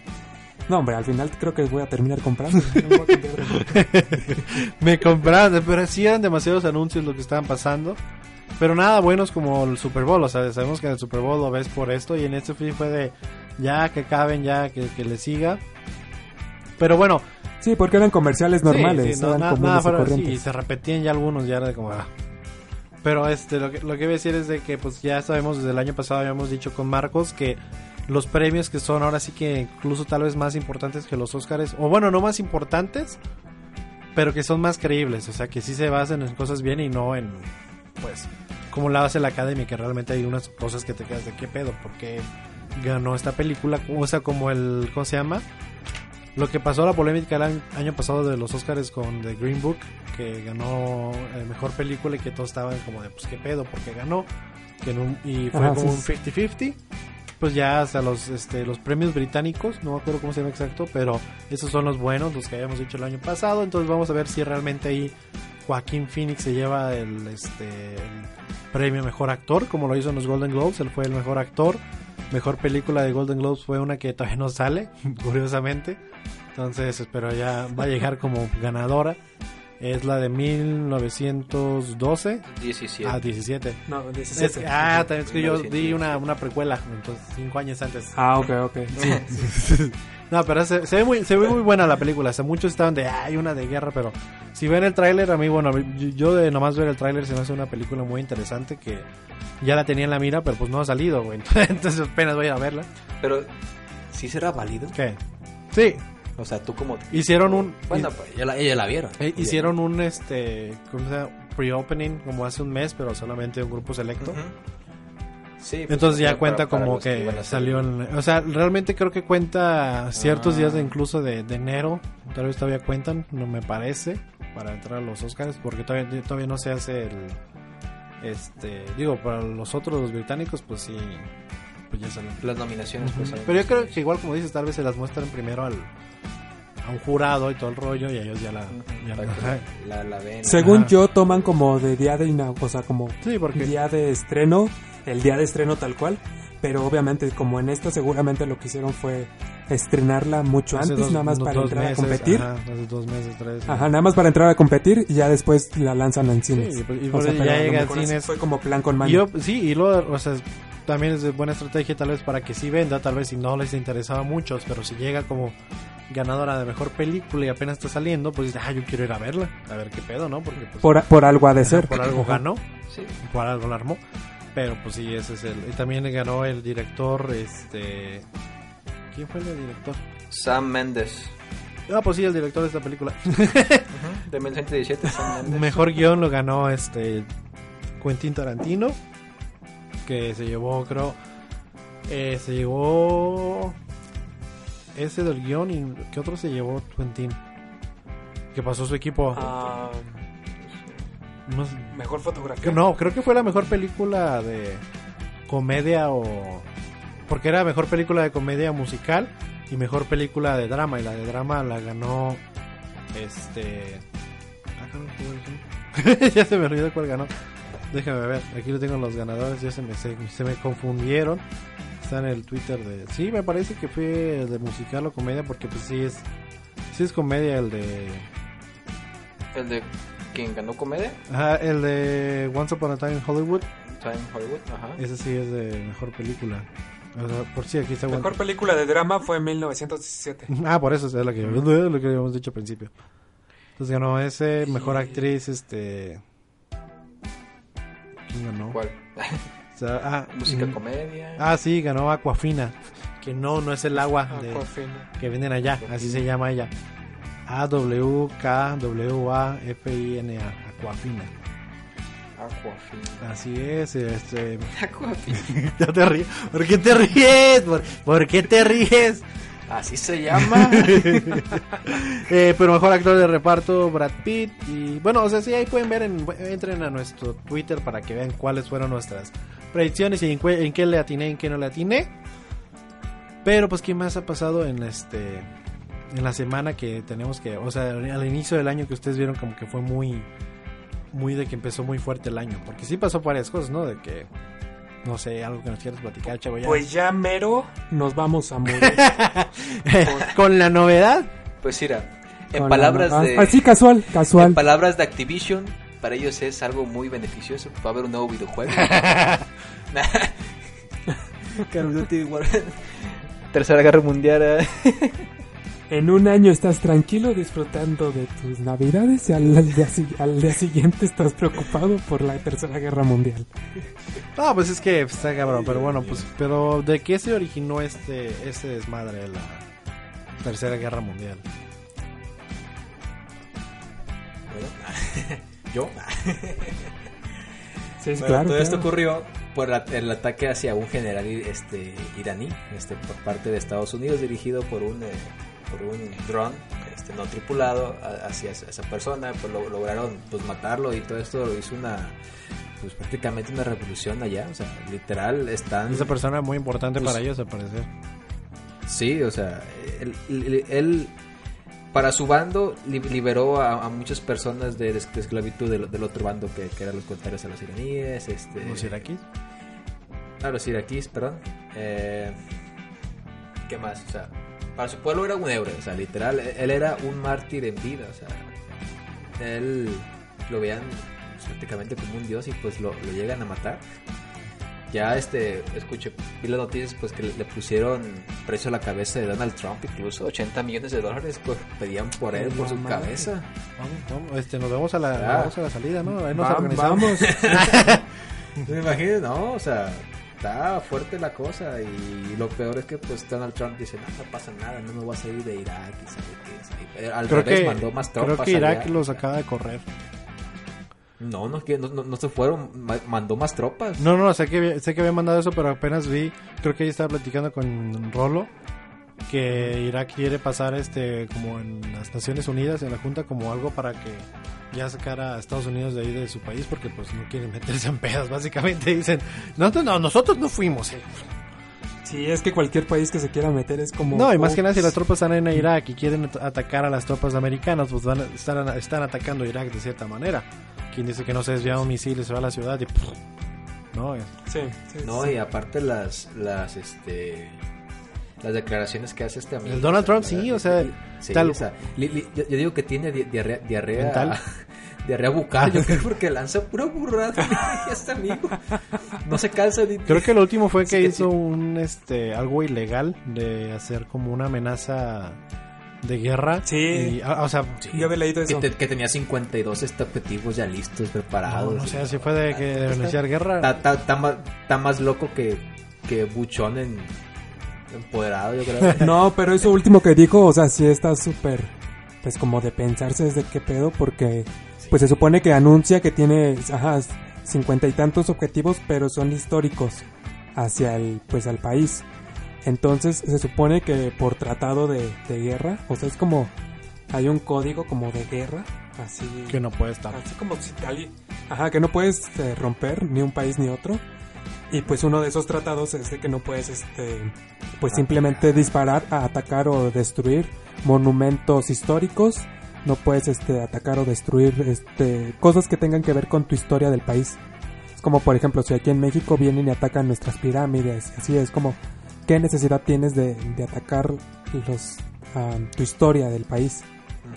No, hombre, al final creo que voy a terminar comprando. No. Me compraron, pero sí eran demasiados anuncios lo que estaban pasando. Pero nada buenos como el Super Bowl, o sea, sabemos que en el Super Bowl lo ves por esto y en este sí fue de ya que caben, ya que, que le siga. Pero bueno, Sí, porque eran comerciales normales, sí, sí, no, eran na- nada y fuera- sí, corrientes. y se repetían ya algunos, ya era de como... ah. Pero este, lo que, lo que voy a decir es de que pues ya sabemos desde el año pasado, habíamos dicho con Marcos que los premios que son ahora sí que incluso tal vez más importantes que los Oscars, o bueno, no más importantes, pero que son más creíbles, o sea, que sí se basan en cosas bien y no en, pues, como la hace la academia, que realmente hay unas cosas que te quedas de qué pedo, porque ganó esta película, o sea, como el, ¿cómo se llama? Lo que pasó la polémica el año, pasado de los Oscars con The Green Book, que ganó eh, mejor película y que todos estaban como de, pues qué pedo, porque ganó, que un- y fue Ajá, como sí, un 50-50. Pues ya hasta los, este, los premios británicos, no me acuerdo cómo se llama exacto, pero esos son los buenos, los que habíamos dicho el año pasado. Entonces vamos a ver si realmente ahí Joaquín Phoenix se lleva el, este, el premio mejor actor, como lo hizo en los Golden Globes. Él fue el mejor actor. Mejor película de Golden Globes fue una que todavía no sale, curiosamente. Entonces, pero ya va a llegar como ganadora. Es la de 1912 17. a 17. No, Es que- ah, también es que yo di una, una precuela, entonces cinco años antes. Ah, ok, ok. No, pero se, se ve muy, se ve muy buena la película. O sea, muchos estaban de, hay una de guerra, pero si ven el tráiler, a mí, bueno, yo, yo de nomás ver el tráiler se me hace una película muy interesante que ya la tenía en la mira, pero pues no ha salido, güey. Entonces apenas voy a verla. Pero, ¿sí será válido? ¿Qué? Sí, O sea, tú como... hicieron un... Bueno, pues ellos la, la vieron. eh, hicieron un, este, ¿cómo se llama? Pre-opening como hace un mes, pero solamente un grupo selecto. Sí, pues, Entonces ya cuenta para como que, salió en... O sea, realmente creo que cuenta ciertos Ah. días de incluso de, de enero. Tal vez todavía cuentan, no me parece, para entrar a los Oscars, porque todavía, todavía no se hace el... Este, digo, para los otros, los británicos, pues sí, pues ya salió. Las nominaciones, pues... Pero yo creo que igual como dices, tal vez se las muestran primero al, a un jurado y todo el rollo y ellos ya la... ya la- la, la ven. Según Ajá. yo, toman como de día de o sea, como Sí, porque... día de estreno, el día de estreno tal cual, pero obviamente como en esta seguramente lo que hicieron fue estrenarla mucho Hace antes, dos- nada más para entrar meses, a competir. Ajá, hace dos meses, tres. Ajá, nada más para entrar a competir y ya después la lanzan en cines. Sí, pues, y O por sea, pero ya llega a cines. Fue como plan con yo, sí, y luego, o sea, también es de buena estrategia tal vez para que sí venda, tal vez si no les interesaba a muchos, pero si llega como ganadora de mejor película y apenas está saliendo, pues ah, yo quiero ir a verla, a ver qué pedo, ¿no? Porque pues, Por, por algo ha de ser. por algo ganó, Sí. por algo la armó. Pero pues sí, ese es el. Y también ganó el director, este. ¿Quién fue el director? Sam Mendes. Ah, pues sí, el director de esta película. De 1917, Sam Mendes. Mejor guion lo ganó este Quentin Tarantino, que se llevó, creo, eh, se llevó ese del guion y ¿qué otro se llevó Quentin? Que pasó su equipo. Ah, No, sé- mejor fotografía. no, creo que fue la mejor película de comedia o porque era mejor película de comedia musical y mejor película de drama y la de drama la ganó este ah, ya se me olvidó cuál ganó déjame ver aquí lo tengo los ganadores ya se me se, se me confundieron está en el twitter de sí me parece que fue el de musical o comedia porque pues sí es sí es comedia el de El de quien ganó comedia. ajá, el de Once Upon a Time in Hollywood Time Hollywood. Ajá. Ese sí es de mejor película. O sea, por si aquí está Mejor película de drama fue en 1917. Ah, por eso es lo que, lo que habíamos dicho al principio. Entonces ganó ese, mejor actriz, este... ¿Quién ganó? ¿Cuál? O sea, ah, Música mm, comedia. ah, sí, ganó Aquafina. Que no, no es el agua de, que venden allá, así se llama ella. A-W-K-W-A-F-I-N-A, Aquafina. Aquafina. Así es, este... Aquafina. ya te ríes. ¿Por qué te ríes? ¿Por, por qué te ríes? Así se llama. Eh, pero mejor actor de reparto, Brad Pitt. Y bueno, o sea, sí, ahí pueden ver, en, entren a nuestro Twitter para que vean cuáles fueron nuestras predicciones y en, qué le atiné, en qué no le atiné. Pero pues, ¿qué más ha pasado en este en la semana que tenemos que, o sea, al inicio del año que ustedes vieron como que fue muy, muy de que empezó muy fuerte el año? Porque sí pasó varias cosas, ¿no? De que, no sé, algo que nos quieras platicar, chavo. ya. Pues ya mero nos vamos a morir. Con la novedad Pues mira, en palabras la- de. Así casual, casual. En palabras de Activision, para ellos es algo muy beneficioso. Va a haber un nuevo videojuego. Call of Duty War- Tercera Guerra Mundial. eh. En un año estás tranquilo disfrutando de tus navidades y al, al día, al día siguiente estás preocupado por la tercera guerra mundial. No, pues es que está cabrón, pero bueno, pues, pero ¿de qué se originó este, este desmadre de la Tercera Guerra Mundial? Yo. Sí, es Bueno, claro. todo esto ocurrió por la- el ataque hacia un general este, iraní este, por parte de Estados Unidos dirigido por un, eh, por un dron este, no tripulado a- hacia esa persona. Pues lo- lograron pues, matarlo y todo esto lo hizo una pues prácticamente una revolución allá. O sea, literal están... Esa persona muy importante Pues- para ellos, al parecer. Sí, o sea, él, él- él, para su bando li- liberó a, a muchas personas de, de esclavitud del, del otro bando que, que eran los contrarios a los iraníes. Este, ¿Los iraquíes? A los iraquíes, perdón. Eh, ¿Qué más? O sea, para su pueblo era un héroe, o sea, literal, él, él era un mártir en vida, o sea, él lo veían prácticamente como un dios y pues lo, lo llegan a matar. Ya este, escuché, vi las noticias pues que le, le pusieron precio a la cabeza de Donald Trump, incluso 80 millones de dólares pues, pedían por él, por su cabeza. Vamos, vamos, este, nos vemos a la, vamos a la salida, ¿no? Ahí nos Va- organizamos. vamos. Me imagino, no, o sea, está fuerte la cosa y lo peor es que pues Donald Trump dice, no, no pasa nada, no me voy a salir de Irak y sabe qué, sabe qué". Al Creo revés, que, mandó más tropas creo que Irak allá. los acaba de correr. No, no, que no, no, se fueron, ma- mandó más tropas. No, no, sé que, sé que había mandado eso, pero apenas vi, creo que ella estaba platicando con Rolo, que Irak quiere pasar este como en las Naciones Unidas, en la Junta, como algo para que ya sacara a Estados Unidos de ahí de su país, porque pues no quieren meterse en pedas, básicamente dicen, nosotros no, nosotros no fuimos. eh". Sí, es que cualquier país que se quiera meter es como... No, y más que nada si las tropas están en Irak y quieren at- atacar a las tropas americanas, pues van a, están, están atacando a Irak de cierta manera. Quien dice que no se desviaron misiles se va a la ciudad y... pff, ¿no? Sí, sí, No, sí. y aparte las, las, este, las declaraciones que hace este amigo. El Donald Trump, sí, o sea, Sí, tal- o sea, li- li- yo, yo digo que tiene di- diarrea, diarrea, Mental. diarrea bucal, yo creo, porque lanza pura burrada este amigo. No se cansa ni... Creo que lo último fue que Sí, que hizo sí. un este algo ilegal de hacer como una amenaza de guerra. Sí. Y, ah, o sea, Yo había leído que, eso. te- que tenía 52 este, objetivos ya listos, preparados. no sé si fue de que de Está- iniciar guerra. Está, está- está más, está más loco que, que Buchón en, empoderado, yo creo. No, pero eso último que dijo, o sea, sí está súper, pues como de pensarse desde qué pedo, porque pues se supone que anuncia que tiene, ajá, cincuenta y tantos objetivos, pero son históricos hacia el, pues al país. Entonces se supone que por tratado de, de guerra, o sea, es como, hay un código como de guerra, así. Que no puede estar. Así como si alguien... Ajá, que no puedes eh, romper ni un país ni otro. Y pues uno de esos tratados es de que no puedes, este, pues simplemente disparar, a atacar o destruir monumentos históricos. No puedes, este, atacar o destruir, este, cosas que tengan que ver con tu historia del país. Es como, por ejemplo, si aquí en México vienen y atacan nuestras pirámides, así es como, ¿qué necesidad tienes de, de atacar los, ah, tu historia del país?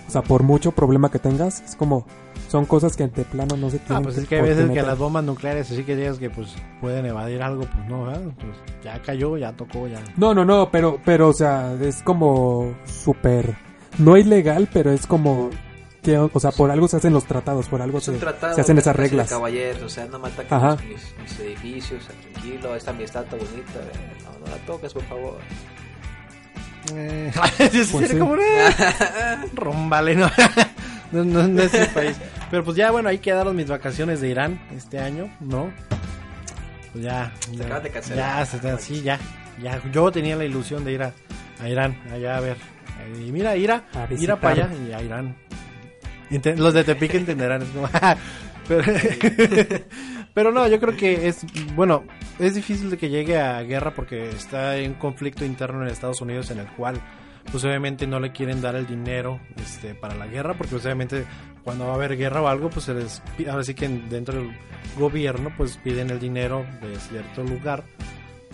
O sea, por mucho problema que tengas, es como, son cosas que de plano no se tienen Ah, pues es que hay veces que las bombas nucleares, así que digas que pues pueden evadir algo, pues no, ¿verdad? Pues ya cayó, ya tocó, ya. No, no, no, pero, pero, o sea, es como súper, no ilegal, pero es como, que, o sea, por algo se hacen los tratados, por algo se, tratado se hacen esas reglas. caballeros, o sea, no me ataquen mis, mis- edificios, tranquilo, esta amistad está bonita, eh, no, no la toques, por favor. Eh, Pues sí. como, eh, Rómbale, ¿no? no, no, no es el país. Pero pues ya, bueno, ahí quedaron mis vacaciones de Irán este año, ¿no? Pues ya. ya acaban de cancelar. Ya, se está- sí, ya. ya. Yo tenía la ilusión de ir a, a Irán, allá a ver. Y mira, ir a, A ir a para allá y a Irán. Los de Tepic entenderán. es como, pero, pero no, yo creo que es, bueno, es difícil de que llegue a guerra porque está en un conflicto interno en Estados Unidos en el cual, pues obviamente no le quieren dar el dinero este, para la guerra porque pues, obviamente cuando va a haber guerra o algo, pues se les, pi- ahora sí que en- dentro del gobierno pues piden el dinero de cierto lugar,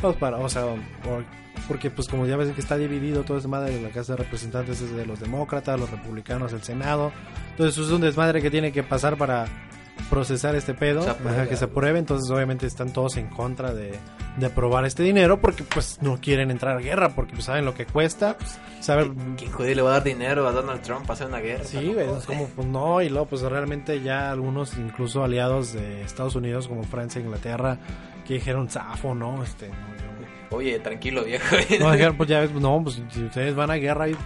pues para, o sea, porque pues como ya ves que está dividido todo ese madre de la Casa de Representantes es de los demócratas, los republicanos, el Senado. Entonces es un desmadre que tiene que pasar para procesar este pedo, ajá, que se apruebe, entonces obviamente están todos en contra de, de aprobar este dinero porque pues no quieren entrar a guerra porque pues saben lo que cuesta, saben ¿Quién jodido le va a dar dinero a Donald Trump para hacer una guerra? Sí, güey, es como, pues no, y luego, pues realmente ya algunos, incluso aliados de Estados Unidos, como Francia e Inglaterra, que dijeron, zafo, ¿no? Este, no, yo- Oye, tranquilo, viejo. no, dijeron, pues ya ves, no, pues si ustedes van a guerra y Pues,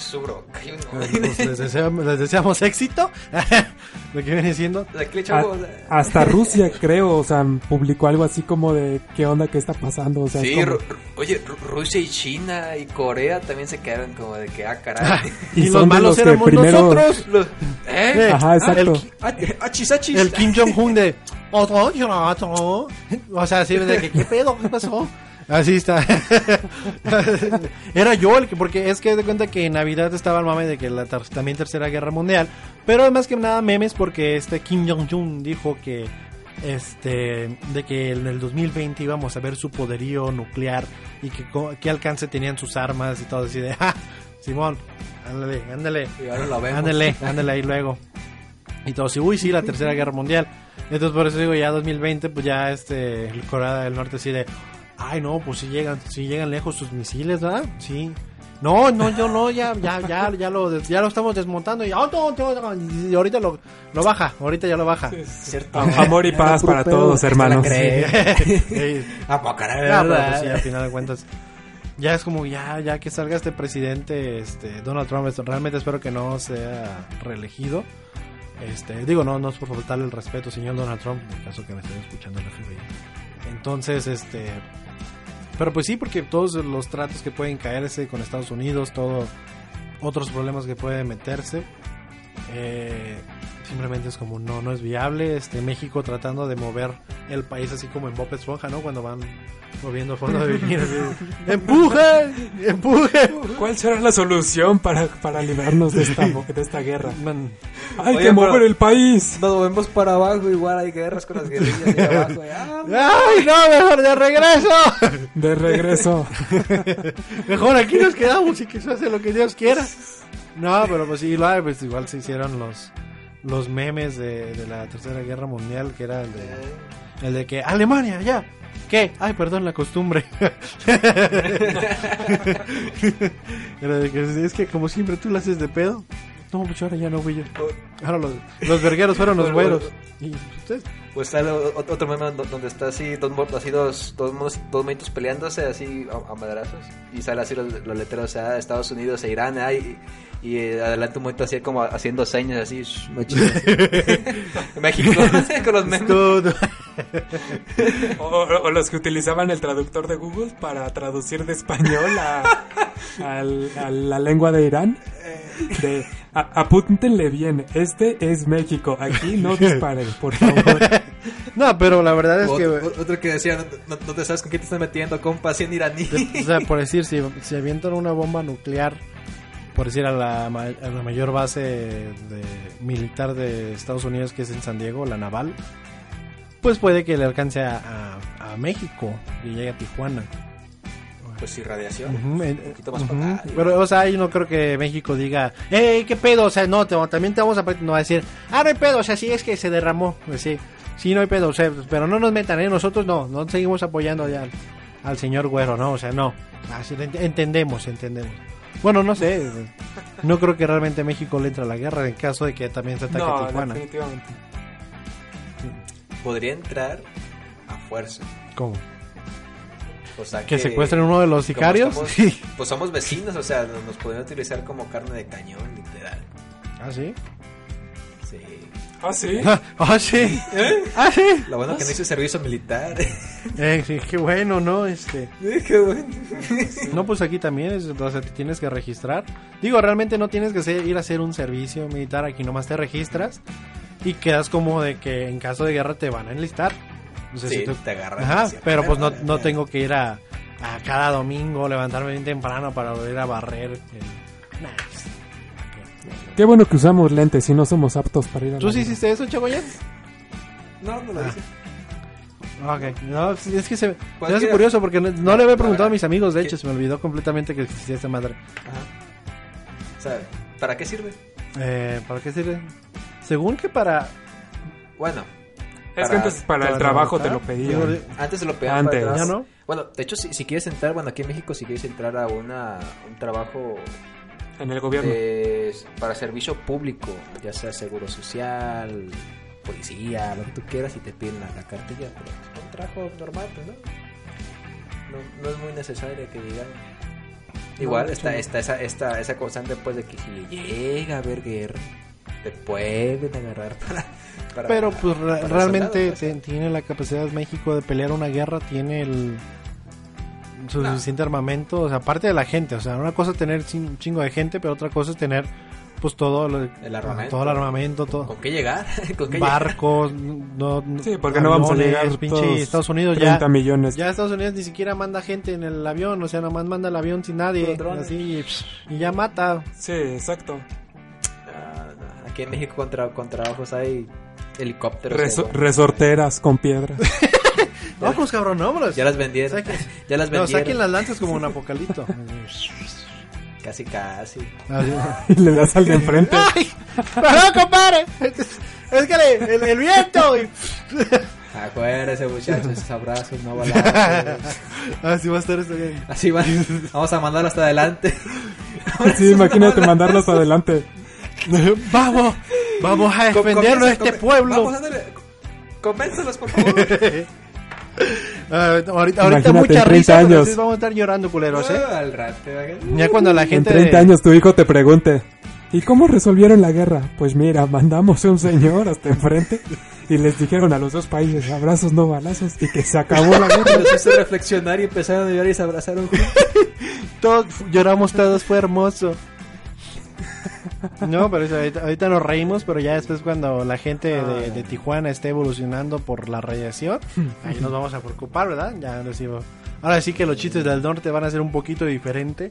no. pues, les, deseamos, les deseamos éxito, lo que viene siendo. O sea, ¿qué le A- echamos? O sea, hasta Rusia, creo, o sea, publicó algo así como de qué onda, qué está pasando, o sea, es Sí, como- oye, Ru- Rusia y China y Corea también se quedaron como de que, ah, caray. y, y los malos los que éramos primero, nosotros. Los- ¿Eh? Ajá, exacto. Ah, el- ah, achis, achis. El Kim Jong-un de... O sea, así de que, ¿qué pedo? ¿Qué pasó? Así está. Era yo el que, porque es que de cuenta que en Navidad estaba el mame de que la ter- también tercera guerra mundial, pero además que nada memes porque este Kim Jong-un dijo que este de que en el 2020 íbamos a ver su poderío nuclear y que qué alcance tenían sus armas y todo así de, "Ja, Simón, ándale, ándale. Y ahora lo vemos. Ándale, ándale ahí luego. Y todos, y, uy, sí, la tercera guerra mundial. Entonces, por eso digo, ya 2020, pues ya este, el Corea del Norte así de, ay, no, pues si llegan, si llegan lejos sus misiles, ¿verdad? Sí. No, no, yo no, ya, ya, ya, ya lo, ya lo estamos desmontando y, "Ah, no, no, no", y ahorita lo, lo baja, ahorita ya lo baja. Cierto. amor y paz para todos, hermanos. Sí. Ah, pues, caray, Ah, pues, sí, al final de cuentas. Ya es como, ya, ya que salga este presidente, este, Donald Trump, realmente espero que no sea reelegido. Este, digo, no, no es por faltarle el respeto, señor Donald Trump, en caso que me estén escuchando en la FBI. Entonces, este, pero pues sí, porque todos los tratos que pueden caerse con Estados Unidos, todo, otros problemas que pueden meterse. Eh, simplemente es como no, no es viable. Este México tratando de mover el país así como en Bob Esponja, ¿no? Cuando van moviendo el fondo de bikini. ¡Empuje! ¡Empuje! ¿Cuál será la solución para, para librarnos de esta, de esta guerra? Man, Hay Oye, que mover el país. Nos movemos para abajo, igual hay guerras con las guerrillas de abajo. y, ah, ¡Ay, no! ¡Mejor de regreso! De regreso. Mejor aquí nos quedamos y que se hace lo que Dios quiera. No, pero pues sí, lo- pues igual se hicieron los los memes de, de la Tercera Guerra Mundial, que era el de, el de que Alemania, ya. ¿Qué? Ay, perdón, la costumbre. era de que es que como siempre tú la haces de pedo. No, pues ahora ya no fui yo. Ahora los, los vergueros fueron los güeros. Y ustedes, Pues sale o- otro meme do- donde está así, dos, así dos, dos, monitos peleándose así a, a madrazos. Y sale así los, los letreros, o sea, Estados Unidos e Irán. ay, y, eh, adelante un monito así como haciendo señas así. shh. México, con los memes. O, los que utilizaban el traductor de Google para traducir de español a, la lengua de Irán. De, a- apúntenle bien, este es México, aquí no disparen, por favor. No, pero la verdad es que... Ot- Otro que decía, no, te sabes con quién te estás metiendo, compa, así en iraní. O sea, por decir, si, si avientan una bomba nuclear, por decir, a la, ma- a la mayor base de, militar de Estados Unidos, que es en San Diego, la naval, pues puede que le alcance a, a- a México y llegue a Tijuana. Pues sí, radiación. Ujú, en- Un poquito más para acá. Pero, o sea, yo no creo que México diga, ¡Ey, qué pedo! O sea, no, te- también te vamos a... No va a decir, ¡Ah, no hay pedo! O sea, sí es que se derramó. Pues sí, sí, no hay pedo. O sea, pero no nos metan, ¿eh? Nosotros no, no seguimos apoyando ya al, al señor Güero, ¿no? O sea, no. Así entendemos, entendemos. Bueno, no sé. No creo que realmente México le entre a la guerra en caso de que también se ataque No, Tijuana. definitivamente. Podría entrar a fuerza. ¿Cómo? O sea, ¿Que secuestren uno de los sicarios? Sí. pues somos vecinos, o sea, nos podrían utilizar como carne de cañón, literal. ¿Ah, sí? Sí. Ah, sí. ¿Ah, sí? ¿Ah, sí? Lo bueno que no hice servicio militar. Eh, sí, qué bueno, ¿no? Este... Qué bueno. No, pues aquí también es, o sea, te tienes que registrar. Digo, realmente no tienes que ir a hacer un servicio militar, aquí nomás te registras y quedas como de que en caso de guerra te van a enlistar. O sea, Sí, si tú- te agarran. Ajá, pero pues no, no tengo que ir a, a cada domingo, levantarme bien temprano para volver a barrer. el- Nah, pues, Qué bueno que usamos lentes y no somos aptos para ir a ¿Tú sí hiciste eso, Chagoyán? No, no lo hice. Ok, no, es que se, se me hace curioso porque no, no le había preguntado a mis amigos, de hecho, ¿Qué? se me olvidó completamente que existía esta madre. Ajá. O sea, ¿para qué sirve? Eh, ¿Para qué sirve? Según que para... Bueno, Es que Para- antes para el trabajo te lo pedían. Antes se lo pegaban Antes. para atrás. ¿Ya no? Bueno, de hecho, si, si quieres entrar, bueno, aquí en México, si quieres entrar a una, un trabajo En el gobierno. de- para servicio público, ya sea seguro social, policía, lo que tú quieras, y te piden la, la cartilla, pero es un trabajo normal, pues, ¿no? No, no es muy necesario que digan. Igual de está, está esa, esta, esa constante pues de que si llega a haber guerra, te pueden agarrar para... para- Pero pues para realmente soldados, ¿no? te- tiene la capacidad México de pelear una guerra, tiene el suficiente armamento, o sea, aparte de la gente, o sea, una cosa es tener un chingo de gente, pero otra cosa es tener pues todo lo- El armamento. todo el armamento, todo ¿Con qué llegar? ¿Con qué llegar? barcos, no, no- Sí, porque no vamos a llegar pinche todos Estados Unidos 30 ya millones. ya Estados Unidos ni siquiera manda gente en el avión, o sea, nomás manda el avión sin nadie, así y ya mata. Sí, exacto. No. Aquí en México contra, con trabajos hay helicópteros. Reso- resorteras con piedras. Vamos, cabrón, vámonos. Ya las vendieron. Saquen- Ya las No, vendieron. saquen las lanzas como un apocalipto. Casi, casi. Y le das al de enfrente. ¡Ay! ¡Perdón, compadre! Es que le- el, el viento. y- Acuérdese, muchachos, esos abrazos, no balazos. Así va a estar esto bien. Así va. Vamos a mandarlo hasta adelante. Sí, imagínate mandarlos adelante. Vamos, vamos a defendernos de este pueblo. Vamos. Convéncelos, por favor. Ah, ahorita ahorita mucha en 30 risa, años. vamos a estar llorando, culeros, ¿eh? Ah, Al rato. ¿verdad? Ya cuando la En gente... 30 años tu hijo te pregunte, ¿y cómo resolvieron la guerra? Pues mira, mandamos a un señor hasta enfrente y les dijeron a los dos países, abrazos no balazos, y que se acabó la guerra. Los hice reflexionar y empezaron a llorar y se abrazaron. Todos lloramos, todos, fue hermoso. No, pero eso, ahorita, ahorita nos reímos, pero ya después cuando la gente de, de Tijuana esté evolucionando por la radiación, ahí nos vamos a preocupar, ¿verdad? Ya les digo. Ahora sí que los chistes del norte van a ser un poquito diferente.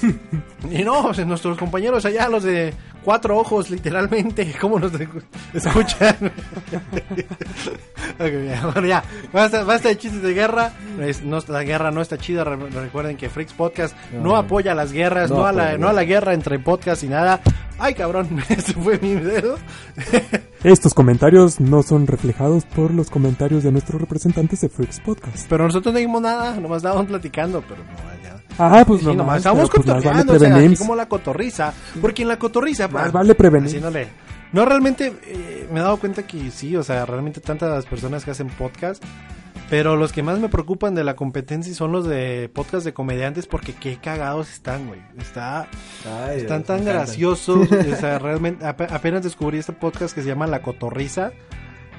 Y no, o sea, nuestros compañeros allá, los de cuatro ojos, literalmente, ¿cómo nos escuchan? Ok, ya, bueno, ya, basta, basta de chistes de guerra. Es- no, la guerra no está chida. re- Recuerden que Freaks Podcast no, No. apoya las guerras, no, No a la, no a la guerra entre podcast y nada. Ay, cabrón, ese fue mi dedo. Estos comentarios no son reflejados por los comentarios de nuestros representantes de Freaks Podcast. Pero nosotros no dijimos nada, nomás estábamos platicando, pero no. Ah, pues Sí, no, nomás pero, pues, vale o sea, así prevenir. como la cotorriza. Porque en la cotorriza, Más pues, vale prevenir. así no le- No, realmente eh, me he dado cuenta que sí, o sea, realmente tantas personas que hacen podcast. Pero los que más me preocupan de la competencia son los de podcast de comediantes porque qué cagados están, güey. Está, Ay, están Dios, tan graciosos. o sea, realmente ape- apenas descubrí este podcast que se llama La Cotorriza.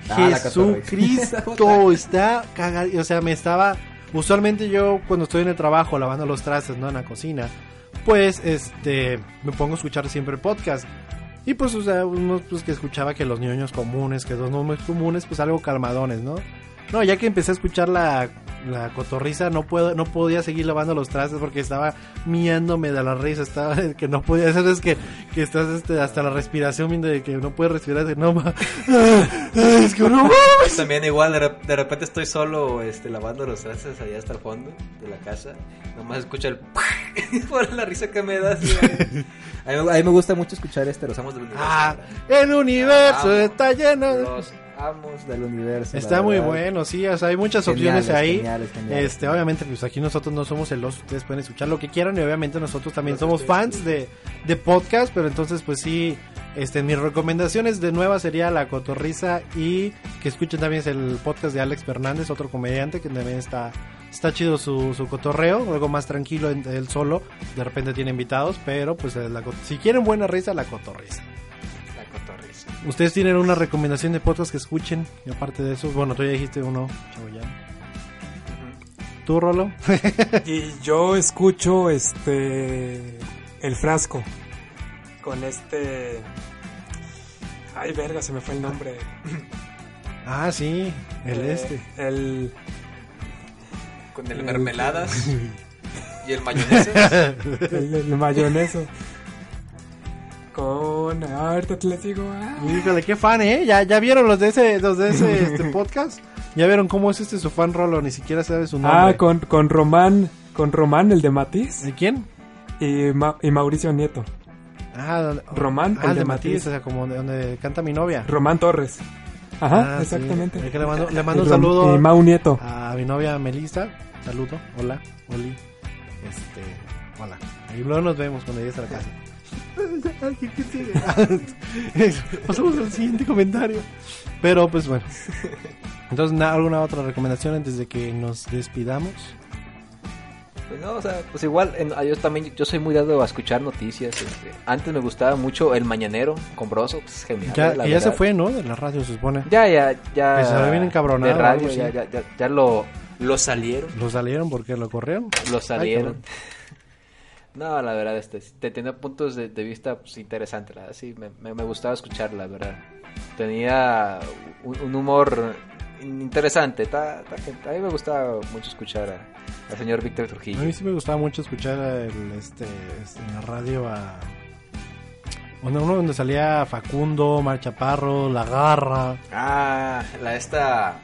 Ah, La Jesucristo, está cagado. O sea, me estaba. Usualmente yo cuando estoy en el trabajo lavando los trastes, ¿no? En la cocina, pues este me pongo a escuchar siempre podcast. Y pues, o sea, unos pues que escuchaba que los ñoños comunes, que los nombres comunes, pues algo calmadones, ¿no? No, ya que empecé a escuchar la, la cotorriza, no puedo, no podía seguir lavando los trastes porque estaba miándome de la risa, estaba que no podía hacer es que, que estás este, hasta la respiración viendo de que no puedes respirar, de no ma- es que no mames. También igual, de, rep- de repente estoy solo este, lavando los trastes allá hasta el fondo de la casa. Nomás escucho el... por la risa que me da. así, a, mí, a mí me gusta mucho escuchar este, los amos del universo. Ah, el universo Amo está lleno de... Los amos del universo. Está muy bueno, sí, o sea, hay muchas Geniales, opciones ahí. geniales, geniales. Este, obviamente, pues aquí nosotros no somos celosos, ustedes pueden escuchar lo que quieran y obviamente nosotros también somos fans de, de podcast, pero entonces pues sí, este, mis recomendaciones de nueva sería La Cotorriza y que escuchen también el podcast de Alex Fernández, otro comediante que también está, está chido su, su cotorreo, algo más tranquilo en- él solo, de repente tiene invitados, pero pues la si quieren buena risa, La Cotorriza. ¿Ustedes tienen una recomendación de podcast que escuchen? Y aparte de eso, bueno, tú ya dijiste uno, Chagoyán. ¿Tú, Rolo? Y yo escucho este el frasco con este Ay, verga, se me fue el nombre. ah, sí, el Eh, este. El Con el mermeladas y el mayonesa. el, el mayoneso. Con ah, ahorita te les digo. ah. Híjole, qué fan, ¿eh? ¿Ya, ya vieron los de ese, los de ese este, podcast? ¿Ya vieron cómo es este su fan Rolo? Ni siquiera sabe su nombre. Ah, con, con Román, con Román el de Matiz ¿De quién? y, Ma- y Mauricio Nieto. Ah, Román, ah, el el de de Matiz, Matiz. o sea, como de donde canta mi novia. Román Torres. Ajá, Ah, exactamente. Le mando, le mando un Y saludo Y Mau Nieto. a mi novia Melissa. Saludo, hola, Oli. Este, hola. Ahí luego nos vemos cuando llegues a la casa. Ay. Pasamos al siguiente comentario. Pero pues bueno. Entonces, ¿na- ¿alguna otra recomendación antes de que nos despidamos? Pues no, o sea, pues igual, en- yo también, yo soy muy dado a escuchar noticias. este, antes me gustaba mucho El Mañanero con Broso, pues genial. Ya, la ya se fue, ¿no? De la radio, se supone. Ya, ya, ya. Que se ve bien encabronado De radio, ya, ya, ya, ya lo, lo salieron. ¿Lo salieron porque lo corrieron? Lo salieron. cabrón. No, la verdad, este, te tenía puntos de, de vista pues, interesantes, la verdad, sí, me, me, me gustaba escuchar, la verdad. Tenía un, un humor interesante, ta- ta- a mí me gustaba mucho escuchar a- al señor Víctor A Trujillo. mí sí me gustaba mucho escuchar el, este, este, en la radio a... Uno, uno donde salía Facundo, Mar Chaparro, La Garra. Ah, la esta...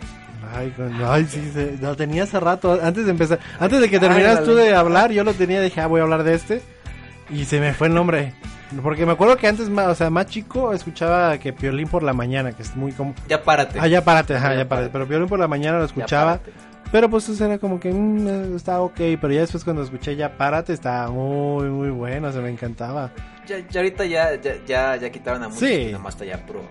Ay, ay, sí, se- lo tenía hace rato, antes de empezar, antes de que Ay, terminaras tú dale. de hablar, yo lo tenía, dije, ah, voy a hablar de este, y se me fue el nombre, porque me acuerdo que antes, más, o sea, más chico, escuchaba que Piolín por la mañana, que es muy como, Ya párate. ah, ya párate, ajá, Ya ya párate, párate. pero Piolín por la mañana lo escuchaba, pero pues eso era como que, mm, está ok, pero ya después cuando escuché ya párate, estaba muy, muy bueno, se me encantaba, Ya, ya ahorita ya, ya, ya, ya quitaron a muchos Sí. y nomás está ya puro.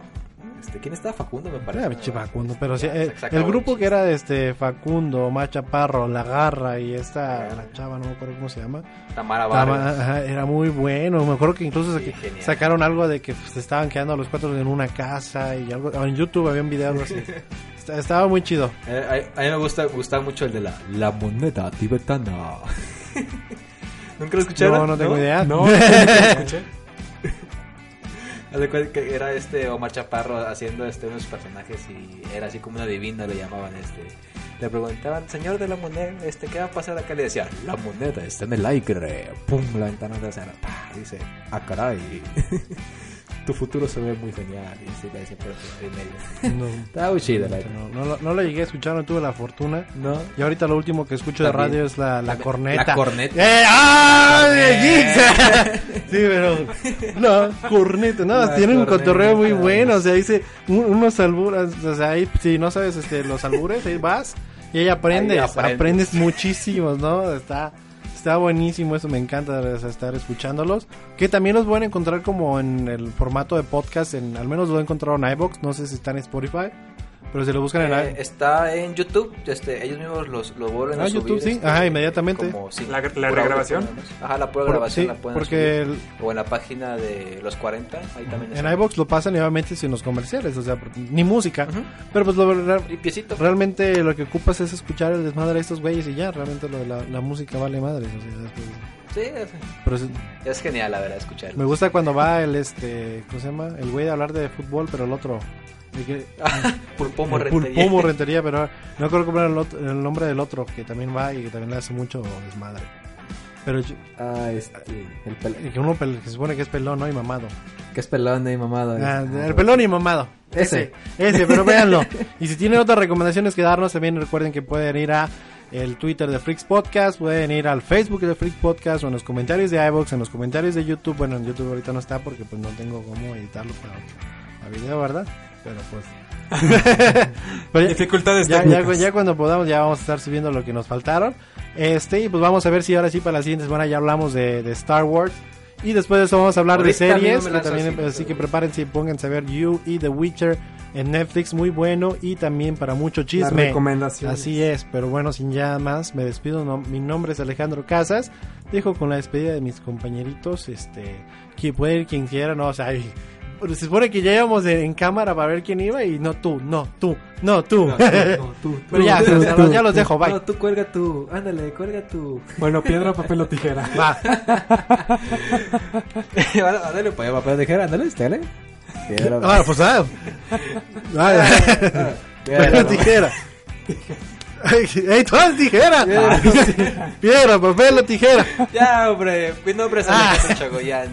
Este, ¿Quién estaba? Facundo, me parece. pinche Facundo, pero sí, eh, el grupo que era este Facundo, Mar Chaparro, La Garra y esta, la chava, no me acuerdo cómo se llama, Tamara Vargas. era muy bueno. Me acuerdo que incluso Sí, sacaron algo de que pues, se estaban quedando los cuatro en una casa y algo. En YouTube había un video algo así. Estaba muy chido. Eh, a, a mí me gusta, gustaba mucho el de la, la moneda tibetana. ¿Nunca lo escucharon? No, no tengo idea. No, no lo escuché. De que era este Omar Chaparro haciendo este unos personajes y era así como un adivino le llamaban este. Le preguntaban, señor de la moneda, este, ¿qué va a pasar acá? Le decía, la moneda está en el aire. Pum, la ventana de acera. pa, Dice, ah, caray. tu futuro se ve muy genial. Y decía ahí medio. No, Estaba muy chido, la no, no, lo- no lo llegué a escuchar, no tuve la fortuna. ¿No? Y ahorita lo último que escucho de También. radio es la, la La- corneta. la corneta. ¡Eh! ¡Ah! sí, pero. No, corneta. No, La tienen un corneta. cotorreo muy bueno. O sea, dice un- unos alburas. O sea, ahí, si no sabes este, los albures, ahí vas. Y ahí aprendes. Ahí aprendes. aprendes. muchísimos, ¿no? Está. Está buenísimo, eso me encanta estar escuchándolos. Que también los pueden encontrar como en el formato de podcast, en, al menos lo he encontrado en iBox, no sé si está en Spotify, pero si lo buscan en Eh, está en YouTube, este, ellos mismos los, lo vuelven Ah, a subir. YouTube, sí. este, Ajá, inmediatamente. como, sí, La- la regrabación. audio. Ajá, la pura Por- grabación sí, la pueden porque subir. el- O en la página de los 40, ahí también En iBox lo pasan y obviamente sin los comerciales, o sea, ni música. Pero pues lo, Limpiecito. realmente lo que ocupas es escuchar el desmadre de estos güeyes y ya, realmente lo de la, la música vale madres. O sea, después- Sí, es, pero es- es genial, la verdad, escucharlo. me gusta cuando va el, este, ¿cómo se llama? El güey a hablar de fútbol, pero el otro. El que- Pulpomo Rentería. Pulpomo Rentería, pero no cómo era el, otro- el nombre del otro que también va y que también le hace mucho desmadre. Pero yo- Ah, este, el pel- que uno pel- que se supone que es pelón, ¿no? Y mamado. que es pelón y mamado. Ah, el pelón y mamado. Ese. Ese, pero véanlo. Y si tienen otras recomendaciones que darnos, también recuerden que pueden ir a el Twitter de Freaks Podcast, pueden ir al Facebook de Freaks Podcast o en los comentarios de iVoox, en los comentarios de YouTube. Bueno, en YouTube ahorita no está porque pues no tengo cómo editarlo para, para video, ¿verdad? Pero pues... Pero ya- Dificultades ya, ya, técnicas. ya cuando podamos ya vamos a estar subiendo lo que nos faltaron. Este, y pues vamos a ver si ahora sí para la siguiente semana ya hablamos de, de Star Wars. Y después de eso vamos a hablar Ahorita de no series. que también, así, así pero- que prepárense y pónganse a ver You y The Witcher en Netflix. Muy bueno. Y también para mucho chisme. recomendaciones. Así es, pero bueno, sin ya más, me despido. No, mi nombre es Alejandro Casas. Dejo con la despedida de mis compañeritos. Este, que puede ir quien quiera, no, o sea, y- se supone que ya íbamos en, en cámara para ver quién iba y no tú, no tú, no tú. Pero ya, tú, o sea, tú, ya los tú. dejo, bye. No, tú cuelga tú. Ándale, cuelga tú. Bueno, piedra, papel o tijera. Va. ándale, pues, papel de tijera, ándale, ándale. Piedra, Ah, pues ah. Ah, Pero tijera. ¡Ey, todas tijera! Piedra, papel o tijera. Ya, hombre, mi nombre es Ah. Alejandro Chagoyán.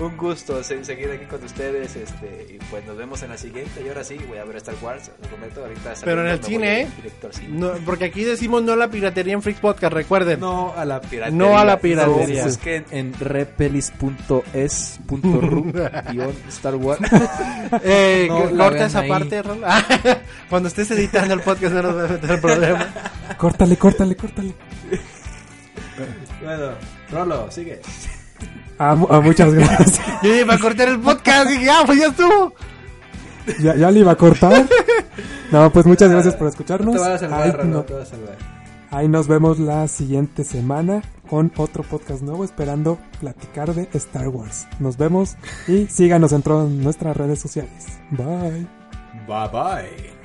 Un gusto se- seguir aquí con ustedes, este, y pues nos vemos en la siguiente. Y ahora sí, voy a ver Star Wars. les prometo, ahorita Pero en el cine, voy ¿eh? directo al cine. No, porque aquí decimos no a la piratería en Freaks Podcast, recuerden. No a la piratería. No a la piratería. No, es que en repelis.es.ru Star Wars. Eh, No, corta esa ahí. parte, Rol. Cuando estés editando el podcast no nos va a meter problema. Córtale, córtale, córtale. bueno, Rolo, sigue. Ah, mu- ah, muchas gracias. Yo iba a cortar el podcast y dije, ah, pues ya estuvo. ya, ya le iba a cortar. No, pues muchas gracias por escucharnos. No te vas a salvar, Ahí, no- te vas a salvar. ahí nos vemos la siguiente semana con otro podcast nuevo esperando platicar de Star Wars. Nos vemos y síganos en todas nuestras redes sociales. Bye. Bye bye.